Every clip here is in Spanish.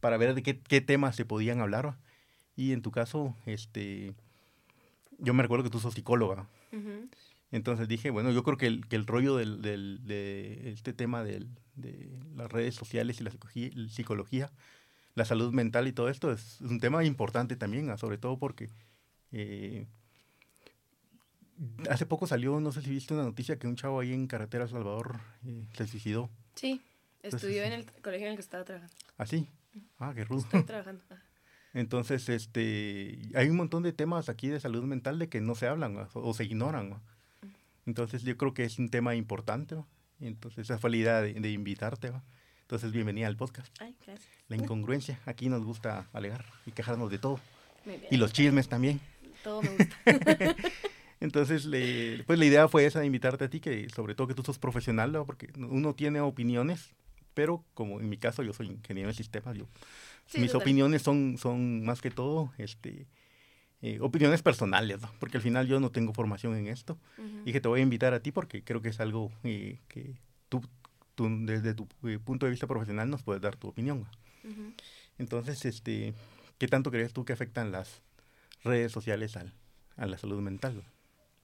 para ver de qué, qué temas se podían hablar. Y en tu caso, este, yo me recuerdo que tú sos psicóloga. Entonces dije, bueno, yo creo que el, que el rollo del, del, de este tema del, de las redes sociales y la psicología, la salud mental y todo esto es un tema importante también, sobre todo porque eh, hace poco salió, no sé si viste una noticia que un chavo ahí en Carretera Salvador eh, se suicidó. Sí, estudió en el colegio en el que estaba trabajando. ¿Ah, sí? Ah, qué rudo. Estoy trabajando. Entonces, este, hay un montón de temas aquí de salud mental de que no se hablan o, se ignoran. Entonces, yo creo que es un tema importante. Entonces, esa fue la idea de, invitarte. Entonces, bienvenida al podcast. Ay, gracias. La incongruencia. Aquí nos gusta alegar y quejarnos de todo. Y los chismes también. Todo me gusta. Entonces, pues la idea fue esa, de invitarte a ti, que sobre todo que tú sos profesional, porque uno tiene opiniones, pero como en mi caso yo soy ingeniero de sistemas, yo, mis opiniones son, son más que todo este, eh, opiniones personales, porque al final yo no tengo formación en esto, y que te voy a invitar a ti porque creo que es algo eh, que tú, tú, desde tu eh, punto de vista profesional nos puedes dar tu opinión. Entonces, este, ¿qué tanto crees tú que afectan las redes sociales al, a la salud mental?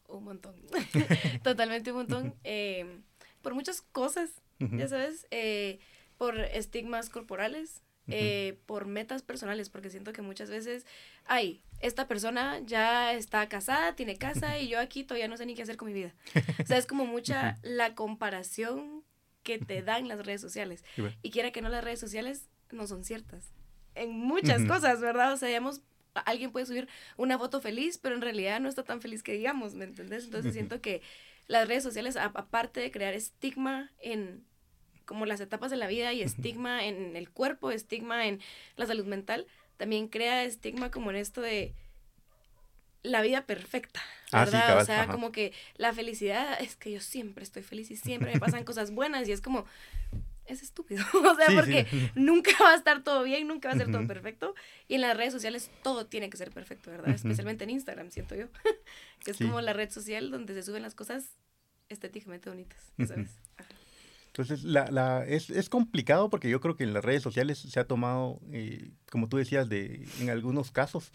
Un montón, totalmente un montón, eh, por muchas cosas, ya sabes, eh, por estigmas corporales, eh, por metas personales, porque siento que muchas veces, ay, esta persona ya está casada, tiene casa y yo aquí todavía no sé ni qué hacer con mi vida. O sea, es como mucha la comparación que te dan las redes sociales. Y quiera que no, las redes sociales no son ciertas. En muchas cosas, ¿verdad? O sea, digamos, alguien puede subir una foto feliz, pero en realidad no está tan feliz que digamos, ¿me entendés? Entonces siento que las redes sociales, aparte de crear estigma en como las etapas de la vida y estigma en el cuerpo, estigma en la salud mental, también crea estigma como en esto de la vida perfecta, ah, ¿verdad? o sea, como que la felicidad es que yo siempre estoy feliz y siempre me pasan cosas buenas y es como, es estúpido. o sea, porque nunca va a estar todo bien, nunca va a ser todo perfecto. Y en las redes sociales todo tiene que ser perfecto, ¿verdad? Especialmente en Instagram, siento yo. que es como la red social donde se suben las cosas estéticamente bonitas, ¿sabes? Entonces, la, la, es, es, complicado porque yo creo que en las redes sociales se ha tomado, eh, como tú decías, de, en algunos casos,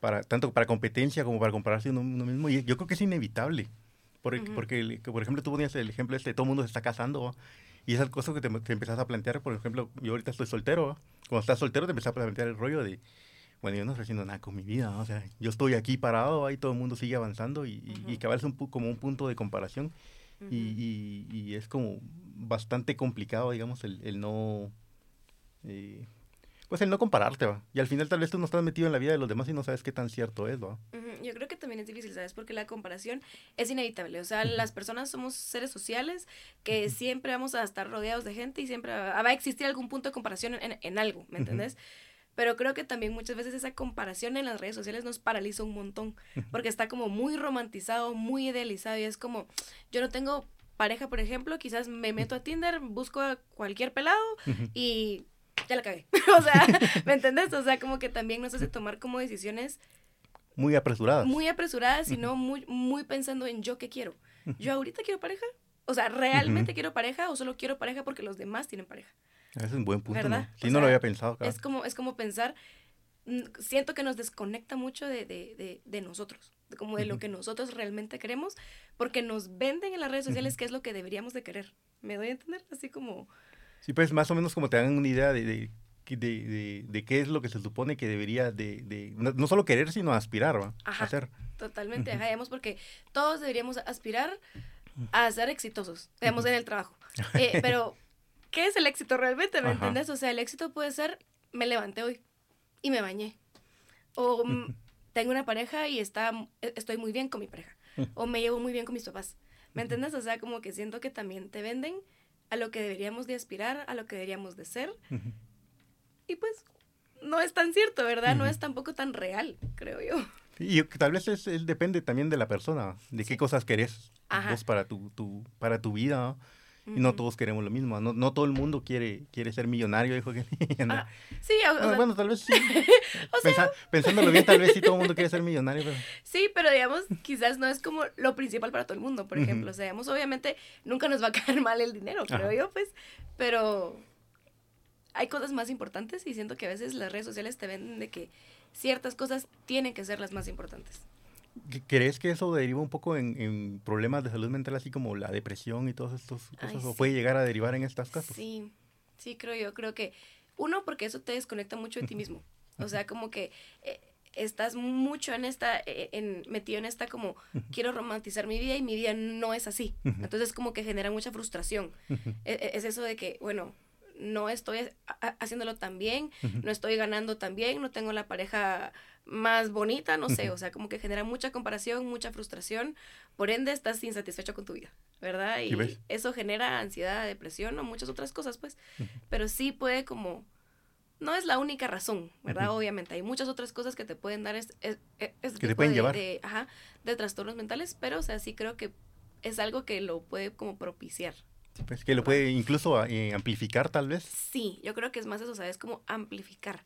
para, tanto para competencia como para compararse uno, uno mismo. Y yo creo que es inevitable. Porque, porque, por ejemplo, tú ponías el ejemplo este, todo el mundo se está casando, y esas cosas que te, te empezás a plantear, por ejemplo, yo ahorita estoy soltero, cuando estás soltero te empezás a plantear el rollo de, bueno, yo no estoy haciendo nada con mi vida, o sea, yo estoy aquí parado, ahí todo el mundo sigue avanzando y, y, cabal es un, como un punto de comparación y, y, es como bastante complicado, digamos, el, el no... Eh, pues el no compararte, va. Y al final tal vez tú no estás metido en la vida de los demás y no sabes qué tan cierto es, va. Yo creo que también es difícil, ¿sabes? Porque la comparación es inevitable. O sea, las personas somos seres sociales que siempre vamos a estar rodeados de gente y siempre va, a existir algún punto de comparación en, en algo, ¿me entendés? Pero creo que también muchas veces esa comparación en las redes sociales nos paraliza un montón, porque está como muy romantizado, muy idealizado y es como, yo no tengo pareja, por ejemplo, quizás me meto a Tinder, busco a cualquier pelado y ya la cagué. o sea, ¿me entendés? O sea, como que también nos hace tomar como decisiones muy apresuradas. Muy apresuradas, sino muy, muy pensando en yo qué quiero. ¿Yo ahorita quiero pareja? O sea, ¿realmente quiero pareja o solo quiero pareja porque los demás tienen pareja? Ese es un buen punto, ¿verdad? ¿no? Sí, no lo había pensado. Es, como, es como pensar, mm, siento que nos desconecta mucho de, de, de, de nosotros, como de lo que nosotros realmente queremos, porque nos venden en las redes sociales qué es lo que deberíamos de querer. ¿Me doy a entender? Así como... Sí, pues más o menos como te dan una idea de, de, de, de qué es lo que se supone que debería de, no, solo querer, sino aspirar ¿va? a hacer. Totalmente, digamos, porque todos deberíamos aspirar a ser exitosos, digamos, en el trabajo. Eh, pero, ¿qué es el éxito realmente? ¿Me entiendes? O sea, el éxito puede ser, me levanté hoy y me bañé. O mm, tengo una pareja y está, e, estoy muy bien con mi pareja. O me llevo muy bien con mis papás. ¿Me entiendes? O sea, como que siento que también te venden a lo que deberíamos de aspirar, a lo que deberíamos de ser. Y pues no es tan cierto, ¿verdad? No es tampoco tan real, creo yo. Y tal vez es, depende también de la persona, de qué cosas querés vos para tu, tu, para tu vida. Y no todos queremos lo mismo. No, no todo el mundo quiere, quiere ser millonario, dijo que. Ah, sí, bueno, tal vez sí. pensándolo bien, tal vez sí todo el mundo quiere ser millonario. Pero... Sí, pero digamos, quizás no es como lo principal para todo el mundo, por ejemplo. O sea, digamos, obviamente nunca nos va a caer mal el dinero, creo yo, pues. Pero hay cosas más importantes y siento que a veces las redes sociales te venden de que ciertas cosas tienen que ser las más importantes. ¿Crees que eso deriva un poco en, problemas de salud mental, así como la depresión y todas estas cosas? ¿O puede llegar a derivar en estas casos? Sí, sí, creo yo. Creo que, uno, porque eso te desconecta mucho de ti mismo. O sea, como que eh, estás mucho en esta, eh, en, metido en esta como, quiero romantizar mi vida y mi vida no es así. Entonces, como que genera mucha frustración. E, e, es eso de que, bueno, no estoy haciéndolo tan bien, no estoy ganando tan bien, no tengo la pareja más bonita, no sé, o sea, como que genera mucha comparación, mucha frustración, por ende estás insatisfecho con tu vida, ¿verdad? Y eso genera ansiedad, depresión o muchas otras cosas, pues, pero sí puede como, no es la única razón, ¿verdad? Obviamente, hay muchas otras cosas que te pueden dar es, es, que te pueden llevar. De, ajá, de trastornos mentales, pero, o sea, sí creo que es algo que lo puede como propiciar. Pues que lo puede incluso eh, amplificar tal vez. Sí, yo creo que es más eso, ¿sabes? Como amplificar.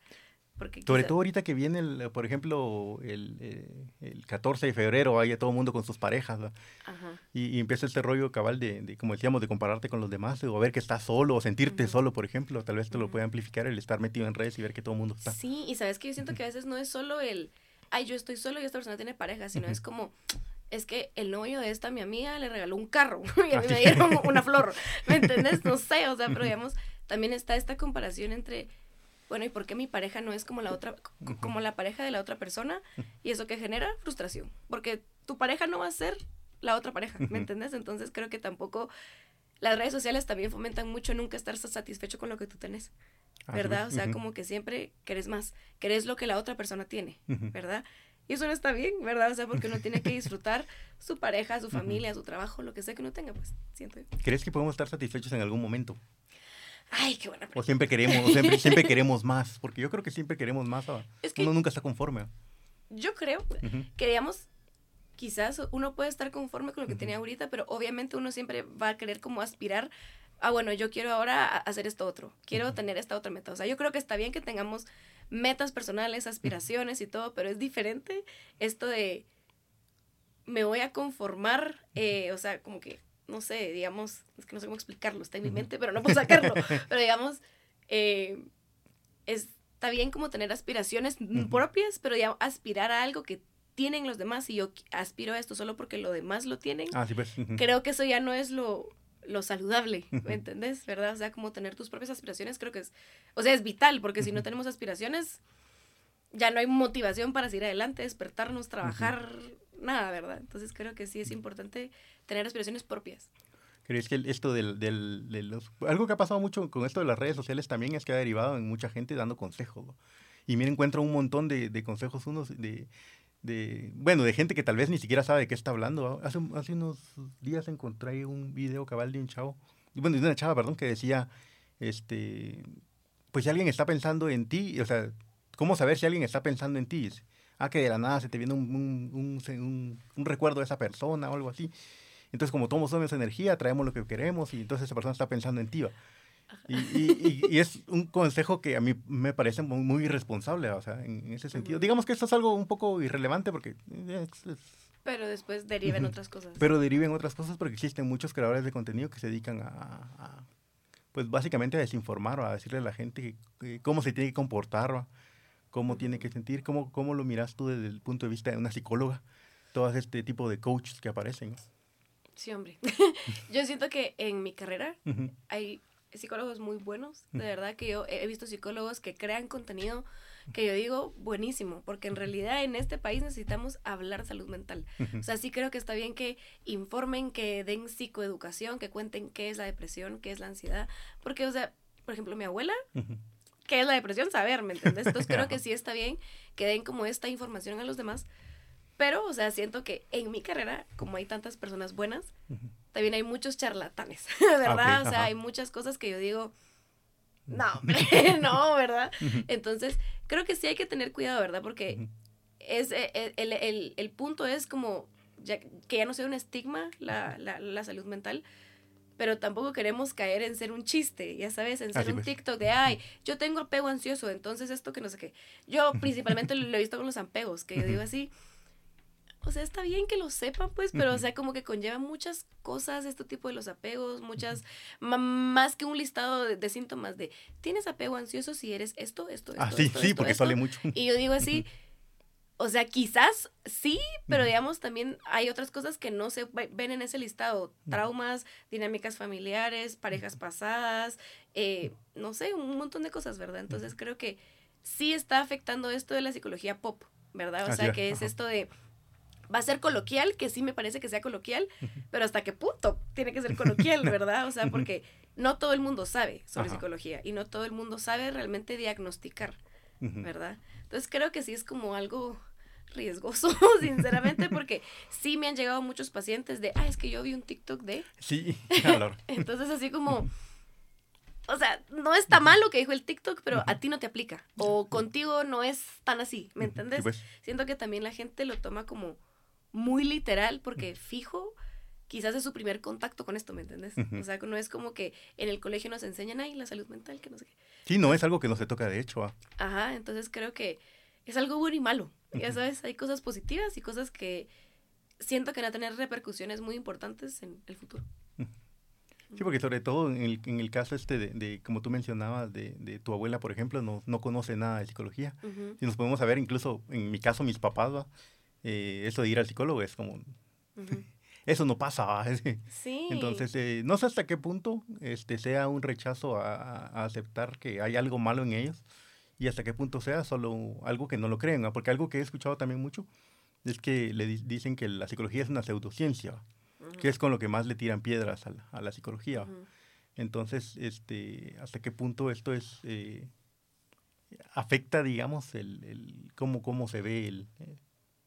Porque Sobre todo ahorita que viene, el, por ejemplo, el, eh, el 14 de febrero, hay todo el mundo con sus parejas, Ajá. Y, empieza este rollo cabal de, como decíamos, de compararte con los demás, o ver que estás solo, o sentirte solo, por ejemplo, tal vez te lo puede amplificar el estar metido en redes y ver que todo el mundo está. Sí, y sabes que yo siento que a veces no es solo el, ay, yo estoy solo y esta persona tiene pareja, sino es como, es que el novio de esta mi amiga le regaló un carro y a mí me dieron una flor, ¿me entendés? No sé, o sea, pero digamos, también está esta comparación entre, bueno, ¿y por qué mi pareja no es como la otra, como la pareja de la otra persona? Y eso que genera frustración, porque tu pareja no va a ser la otra pareja, ¿me entendés? Entonces creo que tampoco las redes sociales también fomentan mucho nunca estar satisfecho con lo que tú tenés, ¿verdad? O sea, como que siempre querés más, querés lo que la otra persona tiene, ¿verdad? Y eso no está bien, ¿verdad? O sea, porque uno tiene que disfrutar su pareja, su familia, su trabajo, lo que sea que uno tenga, pues siento. ¿Crees que podemos estar satisfechos en algún momento? Ay, qué buena pregunta. O siempre queremos, siempre, siempre queremos más, porque yo creo que siempre queremos más. Es que uno nunca está conforme. Yo creo que, digamos, quizás uno puede estar conforme con lo que tiene ahorita, pero obviamente uno siempre va a querer como aspirar ah, bueno, yo quiero ahora hacer esto otro, quiero tener esta otra meta. O sea, yo creo que está bien que tengamos metas personales, aspiraciones y todo, pero es diferente esto de me voy a conformar, eh, o sea, como que, no sé, digamos, es que no sé cómo explicarlo, está en mi mente, pero no puedo sacarlo, pero digamos, eh, está bien como tener aspiraciones propias, pero ya aspirar a algo que tienen los demás y yo aspiro a esto solo porque lo demás lo tienen. Ah, sí, pues. Creo que eso ya no es lo, lo saludable, ¿me entendés? ¿Verdad? O sea, como tener tus propias aspiraciones creo que es, o sea, es vital, porque si no tenemos aspiraciones, ya no hay motivación para seguir adelante, despertarnos, trabajar, nada, ¿verdad? Entonces creo que sí es importante tener aspiraciones propias. ¿Crees que esto del, del, de los... Algo que ha pasado mucho con esto de las redes sociales también es que ha derivado en mucha gente dando consejos. Y mira, encuentro un montón de, de consejos, unos de de, bueno, de gente que tal vez ni siquiera sabe de qué está hablando. Hace, hace unos días encontré un video cabal de un chavo, bueno, de una chava, perdón, que decía, este, pues si alguien está pensando en ti, o sea, ¿cómo saber si alguien está pensando en ti? Ah, que de la nada se te viene un, un, un, recuerdo de esa persona o algo así. Entonces, como todos somos energía, traemos lo que queremos y entonces esa persona está pensando en ti. Y, y, y, es un consejo que a mí me parece muy, muy irresponsable, o sea, en, ese sentido. Digamos que esto es algo un poco irrelevante porque... Eh, pero después deriven otras cosas. Pero deriven otras cosas porque existen muchos creadores de contenido que se dedican a, pues básicamente a desinformar o a decirle a la gente cómo se tiene que comportar, cómo tiene que sentir, cómo, cómo lo miras tú desde el punto de vista de una psicóloga, todo este tipo de coaches que aparecen. Sí, hombre. Yo siento que en mi carrera hay psicólogos muy buenos, de verdad que yo he visto psicólogos que crean contenido que yo digo buenísimo, porque en realidad en este país necesitamos hablar salud mental. O sea, sí creo que está bien que informen, que den psicoeducación, que cuenten qué es la depresión, qué es la ansiedad, porque, o sea, por ejemplo, mi abuela, ¿qué es la depresión? Saber, ¿me entiendes? Entonces creo que sí está bien que den como esta información a los demás, pero, o sea, siento que en mi carrera, como hay tantas personas buenas, también hay muchos charlatanes, ¿verdad? o sea, hay muchas cosas que yo digo, no, no, ¿verdad? Entonces, creo que sí hay que tener cuidado, ¿verdad? Porque es, eh, eh, el, el, el, punto es como que ya no sea un estigma la, la, la, salud mental, pero tampoco queremos caer en ser un chiste, ya sabes, en ser un pues. TikTok de, ay, yo tengo apego ansioso, entonces esto que no sé qué. Yo principalmente lo he visto con los apegos, que yo digo así, o sea, está bien que lo sepan, pues, pero, o sea, como que conlleva muchas cosas este tipo de los apegos, muchas, más que un listado de, síntomas de, tienes apego ansioso si eres esto, esto, esto. Ah, sí, sí, porque sale mucho. Y yo digo así, o sea, quizás sí, pero digamos también hay otras cosas que no se ven en ese listado. Traumas, dinámicas familiares, parejas pasadas, eh, no sé, un montón de cosas, ¿verdad? Entonces creo que sí está afectando esto de la psicología pop, ¿verdad? O sea, que es esto de va a ser coloquial, que sí me parece que sea coloquial, pero hasta qué punto tiene que ser coloquial, ¿verdad? O sea, porque no todo el mundo sabe sobre psicología y no todo el mundo sabe realmente diagnosticar, ¿verdad? Entonces creo que sí es como algo riesgoso, sinceramente, porque sí me han llegado muchos pacientes de, ah, es que yo vi un TikTok de... Sí, claro. Entonces así como, o sea, no está mal lo que dijo el TikTok, pero a ti no te aplica. O contigo no es tan así, ¿me entiendes? Pues. Siento que también la gente lo toma como muy literal porque fijo, quizás es su primer contacto con esto, ¿me entiendes? O sea, no es como que en el colegio nos enseñan ahí la salud mental, que no sé qué. Sí, no es algo que no se toca de hecho. ¿ah? Ajá, entonces creo que es algo bueno y malo. Ya sabes, hay cosas positivas y cosas que siento que van a tener repercusiones muy importantes en el futuro. Sí, porque sobre todo en el, en el caso este de, como tú mencionabas, de, de, tu abuela, por ejemplo, no, no conoce nada de psicología. Si nos podemos saber, incluso en mi caso, mis papás, eh, eso de ir al psicólogo es como... eso no pasa. Sí. Entonces, eh, no sé hasta qué punto este, sea un rechazo a, a, aceptar que hay algo malo en ellos y hasta qué punto sea solo algo que no lo creen. Porque algo que he escuchado también mucho es que le dicen que la psicología es una pseudociencia, que es con lo que más le tiran piedras a la, a la psicología. Entonces, este, hasta qué punto esto es... Eh, afecta, digamos, el, el cómo, cómo se ve el,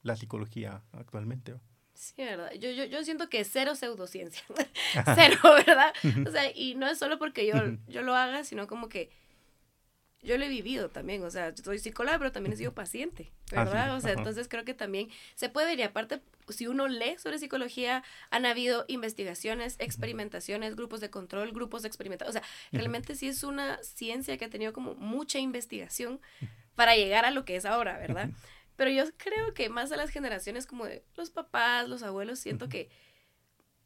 la psicología actualmente. Sí, ¿verdad? Yo, yo, yo siento que cero pseudociencia. cero, ¿verdad? O sea, y no es solo porque yo, yo lo haga, sino como que yo lo he vivido también, o sea, soy psicóloga, pero también he sido paciente, ah, ¿verdad? o sea, entonces creo que también se puede ver, y aparte, si uno lee sobre psicología, han habido investigaciones, experimentaciones, grupos de control, grupos de experimentación, o sea, realmente sí es una ciencia que ha tenido como mucha investigación para llegar a lo que es ahora, ¿verdad? Pero yo creo que más a las generaciones como de los papás, los abuelos, siento que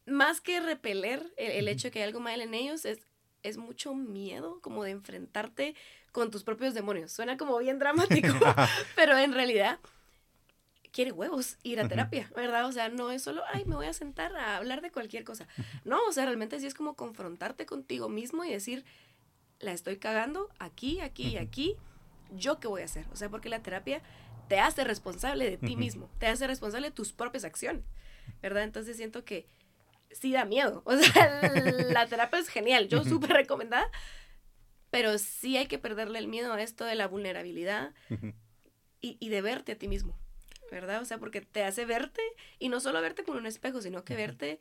más que repeler el, hecho de que hay algo mal en ellos, es, es mucho miedo como de enfrentarte con tus propios demonios. Suena como bien dramático, pero en realidad quiere huevos ir a terapia, ¿verdad? O sea, no es solo, ay, me voy a sentar a hablar de cualquier cosa. No, o sea, realmente sí es como confrontarte contigo mismo y decir, la estoy cagando aquí, aquí y aquí, ¿yo qué voy a hacer? O sea, porque la terapia te hace responsable de ti mismo, te hace responsable de tus propias acciones, ¿verdad? Entonces siento que sí da miedo. O sea, la terapia es genial, yo súper recomendada, pero sí hay que perderle el miedo a esto de la vulnerabilidad y, y, de verte a ti mismo, ¿verdad? O sea, porque te hace verte y no solo verte con un espejo, sino que verte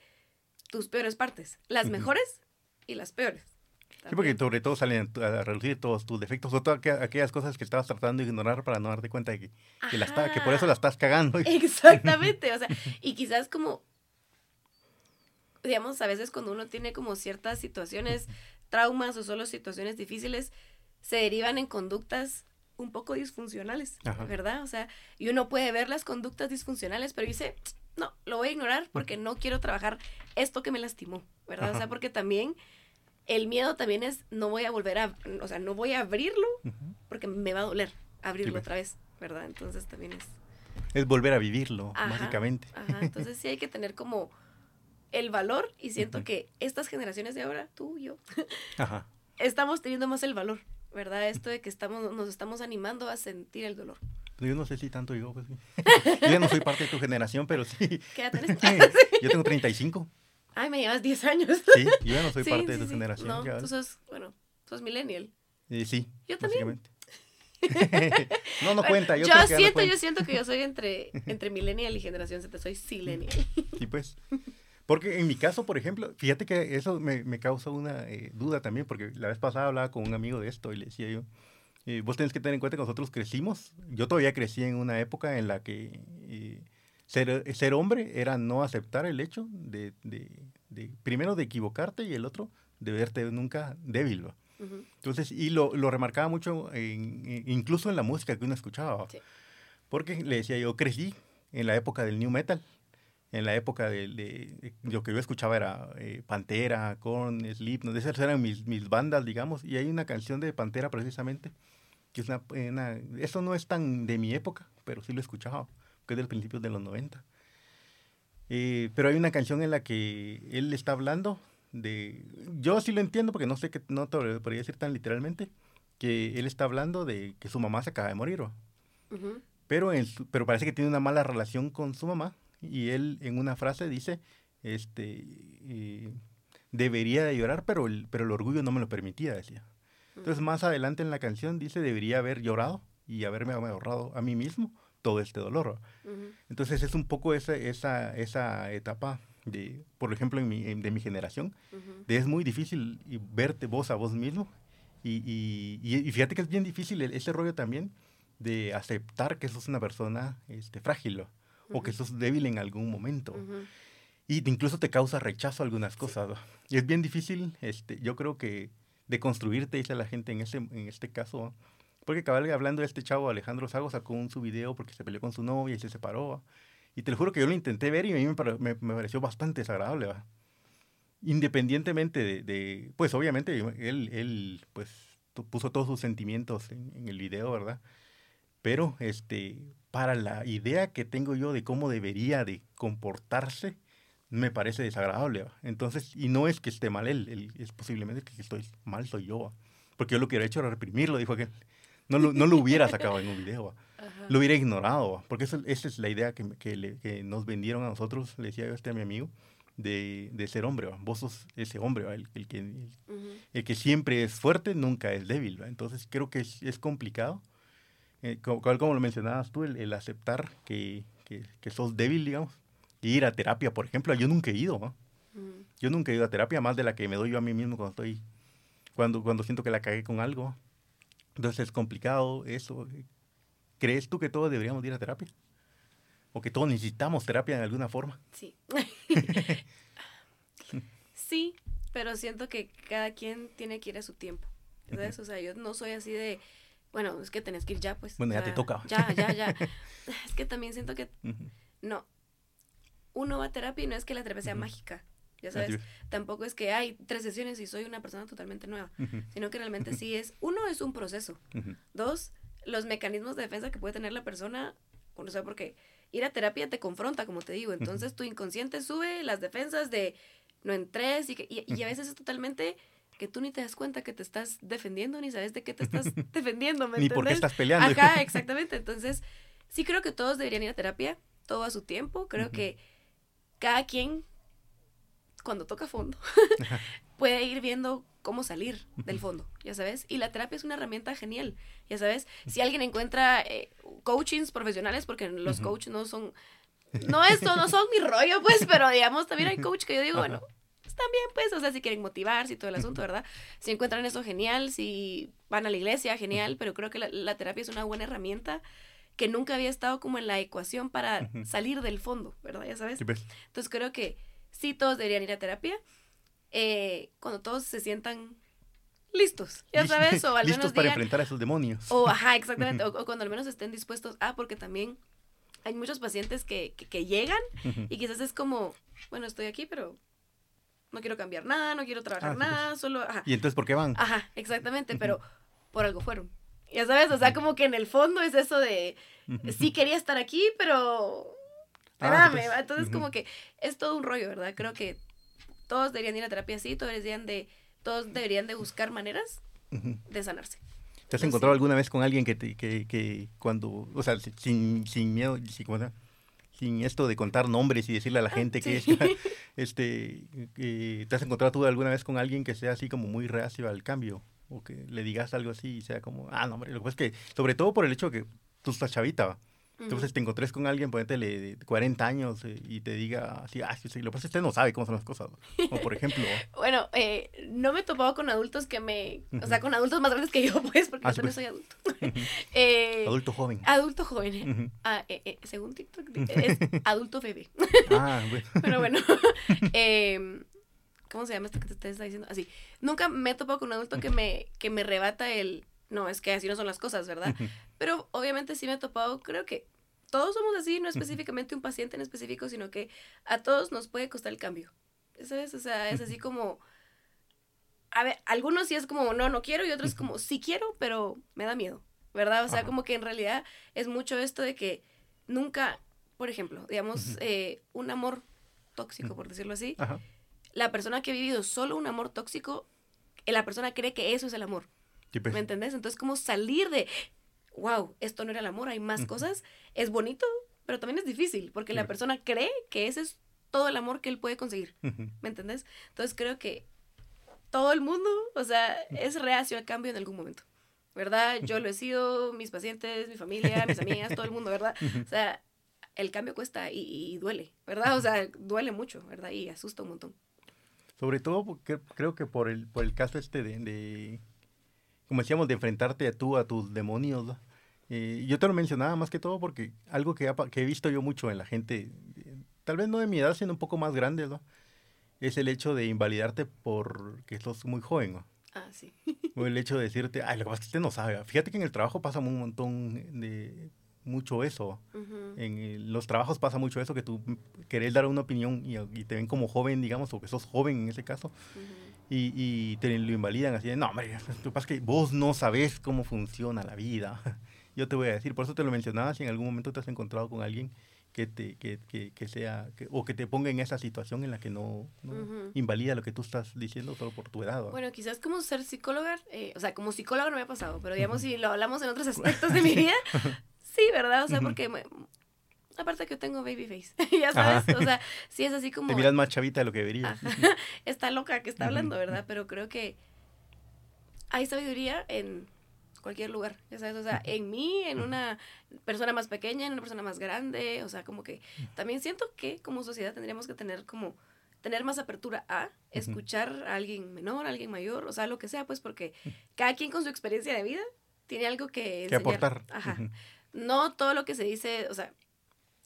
tus peores partes, las mejores y las peores. Sí, porque sobre todo salen a reducir todos tus defectos o todas aquellas cosas que estabas tratando de ignorar para no darte cuenta de que, que, la está, que por eso la estás cagando. Exactamente, o sea, y quizás como, digamos, a veces cuando uno tiene como ciertas situaciones, traumas o solo situaciones difíciles, se derivan en conductas un poco disfuncionales, ¿verdad? O sea, y uno puede ver las conductas disfuncionales, pero dice, no, lo voy a ignorar porque no quiero trabajar esto que me lastimó, ¿verdad? O sea, porque también el miedo también es, no voy a volver a, o sea, no voy a abrirlo porque me va a doler abrirlo otra vez, ¿verdad? Entonces también es... Es volver a vivirlo, básicamente. Ajá, entonces sí hay que tener como el valor y siento que estas generaciones de ahora, tú y yo, estamos teniendo más el valor, ¿verdad? Esto de que estamos, nos estamos animando a sentir el dolor. Yo no sé si tanto yo, pues, yo ya no soy parte de tu generación, pero sí. ¿Qué edad tenés? yo tengo 35. Ay, me llevas 10 años. Sí, yo ya no soy parte de tu generación. No, tú sos, bueno, sos millennial. Eh, sí. Yo también. no, no cuenta. Yo, siento, yo siento que yo soy entre, entre millennial y generación Z, soy silenial. Sí, pues. Porque en mi caso, por ejemplo, fíjate que eso me, me causa una eh, duda también, porque la vez pasada hablaba con un amigo de esto y le decía yo, eh, vos tenés que tener en cuenta que nosotros crecimos, yo todavía crecí en una época en la que ser, ser hombre era no aceptar el hecho de, de, de, primero de equivocarte y el otro de verte nunca débil. Entonces, y lo, lo remarcaba mucho incluso en la música que uno escuchaba. Porque le decía yo, crecí en la época del new metal. En la época de, de, lo que yo escuchaba era eh, Pantera, Korn, Slipknot, esas eran mis, mis bandas, digamos. Y hay una canción de Pantera precisamente, que es una, una, Eso no es tan de mi época, pero sí lo escuchaba, que es del principio de los 90. Eh, pero hay una canción en la que él está hablando de... Yo sí lo entiendo porque no sé que no te lo podría decir tan literalmente, que él está hablando de que su mamá se acaba de morir. pero, en pero parece que tiene una mala relación con su mamá y él en una frase dice, este, eh, debería de llorar, pero el, pero el orgullo no me lo permitía, decía. Entonces más adelante en la canción dice, debería haber llorado y haberme ahorrado a mí mismo todo este dolor. Entonces es un poco esa, esa, esa etapa de, por ejemplo, en mi, de mi generación, de es muy difícil verte vos a vos mismo y, y, fíjate que es bien difícil ese rollo también de aceptar que sos una persona este, frágil o que sos débil en algún momento. Y incluso te causa rechazo a algunas cosas. Y es bien difícil, este, yo creo que de construirte, dice la gente en, ese, en este caso. Porque cabal hablando de este chavo, Alejandro Sago sacó un su video porque se peleó con su novia y se separó. Y te lo juro que yo lo intenté ver y a mí me, pareció bastante desagradable. ¿va? independientemente de, pues obviamente él, él pues puso todos sus sentimientos en, el video, ¿verdad? Pero este, para la idea que tengo yo de cómo debería de comportarse, me parece desagradable. Entonces, y no es que esté mal él, es posiblemente que estoy mal soy yo. Porque yo lo que hubiera hecho era reprimirlo, dijo que no lo, no lo hubiera sacado en un video. Lo hubiera ignorado, porque esa es la idea que, que, que, nos vendieron a nosotros, le decía yo este a mi amigo, de, de ser hombre, vos sos ese hombre, el, el, que, el, que siempre es fuerte, nunca es débil. Entonces creo que es, es complicado, eh, como, como, lo mencionabas tú, el, aceptar que, que, que, sos débil, digamos, y ir a terapia, por ejemplo, yo nunca he ido, yo nunca he ido a terapia, más de la que me doy yo a mí mismo cuando estoy, cuando, cuando siento que la cagué con algo. Entonces es complicado eso. ¿Crees tú que todos deberíamos ir a terapia? o que todos necesitamos terapia en alguna forma. Sí. sí, pero siento que cada quien tiene que ir a su tiempo. O sea, yo no soy así de, bueno, es que tenés que ir ya, pues. Bueno, ya te toca. Ya, ya, ya. es que también siento que, no, uno va a terapia y no es que la terapia sea mágica. Ya sabes, tampoco es que hay tres sesiones y soy una persona totalmente nueva, sino que realmente sí es, uno es un proceso, dos, los mecanismos de defensa que puede tener la persona, uno sabe por qué, ir a terapia te confronta, como te digo. Entonces tu inconsciente sube las defensas de no entres y, que, y, a veces es totalmente que tú ni te das cuenta que te estás defendiendo, ni sabes de qué te estás defendiendo, ¿me Ni por qué estás peleando. Ajá, exactamente. Entonces, sí creo que todos deberían ir a terapia, todo a su tiempo. Creo que cada quien, cuando toca fondo, puede ir viendo cómo salir del fondo, ya sabes. Y la terapia es una herramienta genial, ya sabes. Si alguien encuentra eh, coachings profesionales, porque los coaches no son, no esto, no son mi rollo, pues, pero digamos, también hay coach que yo digo, bueno, están bien, pues, o sea, si quieren motivarse y todo el asunto, ¿verdad? Si encuentran eso, genial. Si van a la iglesia, genial. Pero creo que la, terapia es una buena herramienta que nunca había estado como en la ecuación para salir del fondo, ¿verdad? Ya sabes. Pues. Entonces creo que sí todos deberían ir a terapia eh, cuando todos se sientan listos, ya sabes, o al listos para enfrentar a esos demonios. O, ajá, exactamente, o, cuando al menos estén dispuestos a, porque también hay muchos pacientes que, que, llegan y quizás es como, bueno, estoy aquí, pero no quiero cambiar nada, no quiero trabajar ah, nada, pues. solo, ajá. ¿Y entonces por qué van? Ajá, exactamente, pero por algo fueron. Ya sabes, o sea, como que en el fondo es eso de, sí quería estar aquí, pero... Ah, espérame, pues. entonces como que es todo un rollo, ¿verdad? Creo que todos deberían ir a terapia así, todos deberían de, todos deberían de buscar maneras de sanarse. ¿Te has encontrado alguna vez con alguien que, te, que, que cuando, o sea, sin, sin miedo, sin, sin esto de contar nombres y decirle a la ah, gente que es, este, ¿te has encontrado tú alguna vez con alguien que sea así como muy reacio al cambio? O que le digas algo así y sea como, ah, no, hombre, lo que pasa es que, sobre todo por el hecho de que tú estás chavita, entonces te encontrés con alguien, ponétele de 40 años eh, y te diga así, ah, sí, lo que pasa es que usted no sabe cómo son las cosas. O por ejemplo. bueno, eh, no me he topado con adultos que me. O sea, con adultos más grandes que yo, pues, porque ah, yo también pues. soy adulto. eh, adulto joven. Adulto joven. Ah, eh, según TikTok, es adulto bebé. ah, bueno. Pero bueno. Em, ¿Cómo se llama esto que te está diciendo? Así. Nunca me he topado con un adulto que me, que me rebata el no, es que así no son las cosas, ¿verdad? Pero obviamente sí me he topado, creo que todos somos así, no específicamente un paciente en específico, sino que a todos nos puede costar el cambio. ¿Sabes? O sea, es así como... A ver, algunos sí es como, no, no quiero, y otros como, sí quiero, pero me da miedo, ¿verdad? O sea, como que en realidad es mucho esto de que nunca, por ejemplo, digamos, eh, un amor tóxico, por decirlo así, la persona que ha vivido solo un amor tóxico, eh, la persona cree que eso es el amor. ¿Me entendés? Entonces, como salir de, wow, esto no era el amor, hay más cosas, es bonito, pero también es difícil, porque la persona cree que ese es todo el amor que él puede conseguir. ¿Me entendés? Entonces, creo que todo el mundo, o sea, es reacio a cambio en algún momento. ¿Verdad? Yo lo he sido, mis pacientes, mi familia, mis amigas, todo el mundo, ¿verdad? O sea, el cambio cuesta y, duele, ¿verdad? O sea, duele mucho, ¿verdad? Y asusta un montón. Sobre todo porque creo que por el, por el caso este de, como decíamos, de enfrentarte a tú, a tus demonios, ¿no? Eh, yo te lo mencionaba más que todo porque algo que, que he visto yo mucho en la gente, tal vez no de mi edad, sino un poco más grande, ¿no? Es el hecho de invalidarte porque sos muy joven, ¿no? Ah, sí. O el hecho de decirte, ay, lo que pasa es que usted no sabe. Fíjate que en el trabajo pasa un montón de mucho eso. En los trabajos pasa mucho eso, que tú querés dar una opinión y, te ven como joven, digamos, o que sos joven en ese caso, y, y, te lo invalidan así de, no, hombre, lo que pasa es que vos no sabés cómo funciona la vida. Yo te voy a decir, por eso te lo mencionaba, si en algún momento te has encontrado con alguien que te que, que, que sea o que te ponga en esa situación en la que no, invalida lo que tú estás diciendo solo por tu edad. Bueno, quizás como ser psicóloga, eh, o sea, como psicóloga no me ha pasado, pero digamos si lo hablamos en otros aspectos de mi vida, sí, ¿verdad? O sea, porque aparte que yo tengo baby face, ya sabes, o sea, sí es así como... Te miras más chavita de lo que deberías. está loca que está hablando, ¿verdad? Pero creo que hay sabiduría en cualquier lugar, ya sabes, o sea, en mí, en una persona más pequeña, en una persona más grande, o sea, como que también siento que como sociedad tendríamos que tener como tener más apertura a escuchar a alguien menor, a alguien mayor, o sea, lo que sea, pues porque cada quien con su experiencia de vida tiene algo que, que aportar. Ajá. No todo lo que se dice, o sea,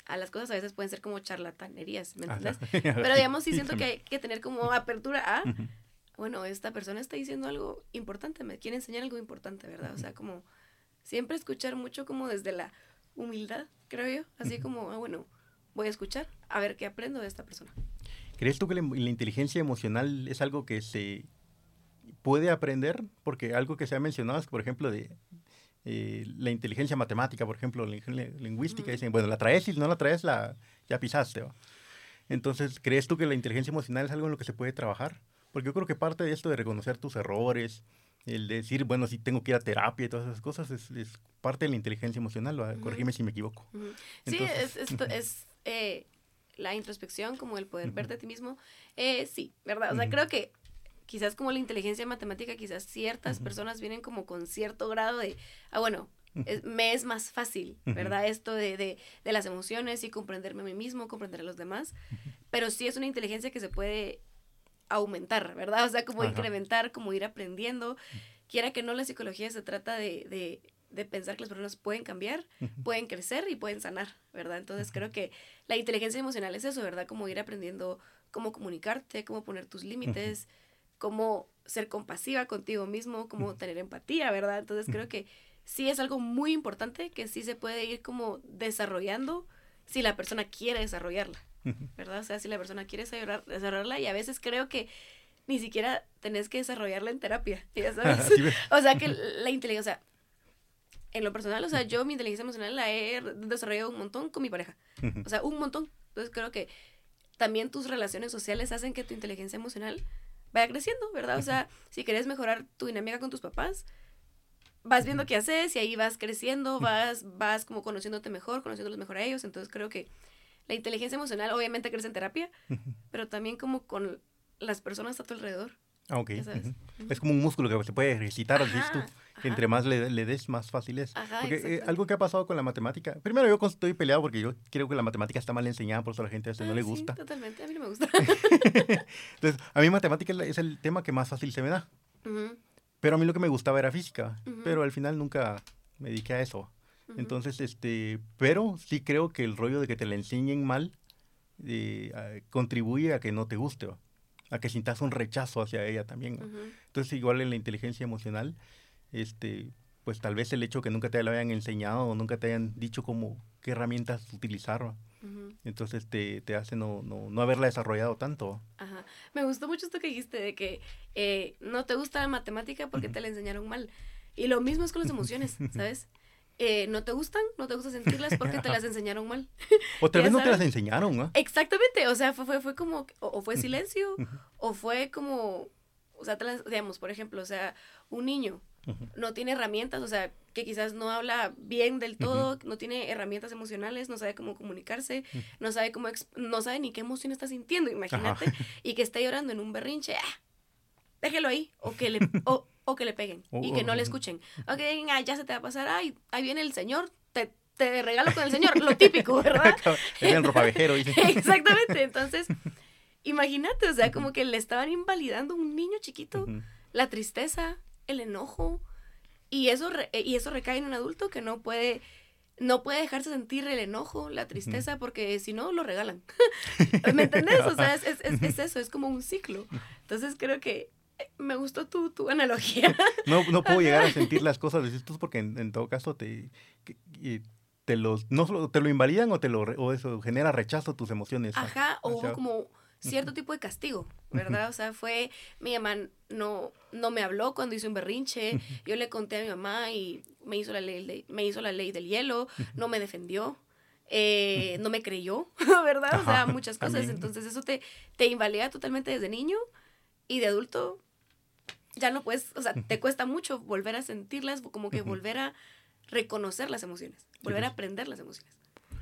a las cosas a veces pueden ser como charlatanerías, ¿me entiendes? Pero digamos, sí siento que hay que tener como apertura a bueno, esta persona está diciendo algo importante, me quiere enseñar algo importante, ¿verdad? O sea, como siempre escuchar mucho como desde la humildad, creo yo, así como, ah, bueno, voy a escuchar, a ver qué aprendo de esta persona. ¿Crees tú que la, inteligencia emocional es algo que se puede aprender? Porque algo que se ha mencionado es, por ejemplo, de eh, la inteligencia matemática, por ejemplo, la lingüística, dicen, bueno, la traes y no la traes, la, ya pisaste. Entonces, ¿crees tú que la inteligencia emocional es algo en lo que se puede trabajar? Porque yo creo que parte de esto de reconocer tus errores, el decir, bueno, si tengo que ir a terapia y todas esas cosas, es, parte de la inteligencia emocional. Corrígeme si me equivoco. sí, es, es, eh, la introspección, como el poder verte a ti mismo. Eh, sí, ¿verdad? O sea, creo que quizás como la inteligencia matemática, quizás ciertas personas vienen como con cierto grado de, ah, bueno, me es más fácil, ¿verdad? Esto de, de, de, las emociones y comprenderme a mí mismo, comprender a los demás. Pero sí es una inteligencia que se puede aumentar, ¿verdad? O sea, como incrementar, como ir aprendiendo. Quiera que no, la psicología se trata de, pensar que las personas pueden cambiar, pueden crecer y pueden sanar, ¿verdad? Entonces creo que la inteligencia emocional es eso, ¿verdad? Como ir aprendiendo cómo comunicarte, cómo poner tus límites, cómo ser compasiva contigo mismo, cómo tener empatía, ¿verdad? Entonces creo que sí es algo muy importante que sí se puede ir como desarrollando si la persona quiere desarrollarla. ¿verdad? O sea, si la persona quiere desarrollarla y a veces creo que ni siquiera tenés que desarrollarla en terapia, ¿ya sabes? o sea, que la inteligencia, en lo personal, o sea, yo mi inteligencia emocional la he desarrollado un montón con mi pareja, o sea, un montón. Entonces creo que también tus relaciones sociales hacen que tu inteligencia emocional vaya creciendo, ¿verdad? O sea, si quieres mejorar tu dinámica con tus papás, vas viendo qué haces y ahí vas creciendo, vas, vas como conociéndote mejor, conociéndolos mejor a ellos. Entonces creo que la inteligencia emocional obviamente crece en terapia, pero también como con las personas a tu alrededor. Ah, ok. Es como un músculo que se puede ejercitar, tú. Entre más le, le, des, más fácil es. porque eh, algo que ha pasado con la matemática. Primero, yo estoy peleado porque yo creo que la matemática está mal enseñada, por eso a la gente a no ah, le gusta. totalmente, a mí no me gusta. Entonces, a mí matemática es el tema que más fácil se me da. Pero a mí lo que me gustaba era física. Pero al final nunca me dediqué a eso. Entonces, este, pero sí creo que el rollo de que te la enseñen mal eh, contribuye a que no te guste, a que sientas un rechazo hacia ella también. Entonces, igual en la inteligencia emocional, este, pues tal vez el hecho que nunca te lo hayan enseñado o nunca te hayan dicho cómo, qué herramientas utilizar. Entonces te, te hace no, no, no, haberla desarrollado tanto. Ajá. Me gustó mucho esto que dijiste de que eh, no te gusta la matemática porque te la enseñaron mal. Y lo mismo es con las emociones, ¿sabes? Eh, no te gustan, no te gusta sentirlas porque te las enseñaron mal. O tal vez no te las enseñaron, ¿no? Exactamente, o sea, fue, fue, fue como, o, fue silencio, o fue como, o sea, digamos, por ejemplo, o sea, un niño no tiene herramientas, o sea, que quizás no habla bien del todo, no tiene herramientas emocionales, no sabe cómo comunicarse, no sabe cómo, no sabe ni qué emoción está sintiendo, imagínate, y que esté llorando en un berrinche, ¡ah! déjelo ahí, o que le, o, o que le peguen, y que no le escuchen. Ok, ya se te va a pasar, ay, ahí viene el señor, te, te regalo con el señor, lo típico, ¿verdad? el ropavejero. Exactamente, entonces, imagínate, o sea, como que le estaban invalidando a un niño chiquito, la tristeza, el enojo, y eso, y eso recae en un adulto que no puede no puede dejarse sentir el enojo, la tristeza, porque si no, lo regalan. ¿Me entendés? O sea, es, es, es, eso, es como un ciclo. Entonces creo que me gustó tu, tu analogía. No, no puedo llegar a sentir las cosas de estos porque en, todo caso te, te, los, no solo te lo invalidan o, te lo, o eso genera rechazo tus emociones. Ajá, o como cierto tipo de castigo, ¿verdad? O sea, fue, mi mamá no, no me habló cuando hice un berrinche, yo le conté a mi mamá y me hizo la ley, me hizo la ley del hielo, no me defendió. Eh, no me creyó, ¿verdad? O sea, muchas cosas. Entonces eso te, te invalida totalmente desde niño y de adulto ya no puedes, o sea, te cuesta mucho volver a sentirlas, como que volver a reconocer las emociones, volver a aprender las emociones.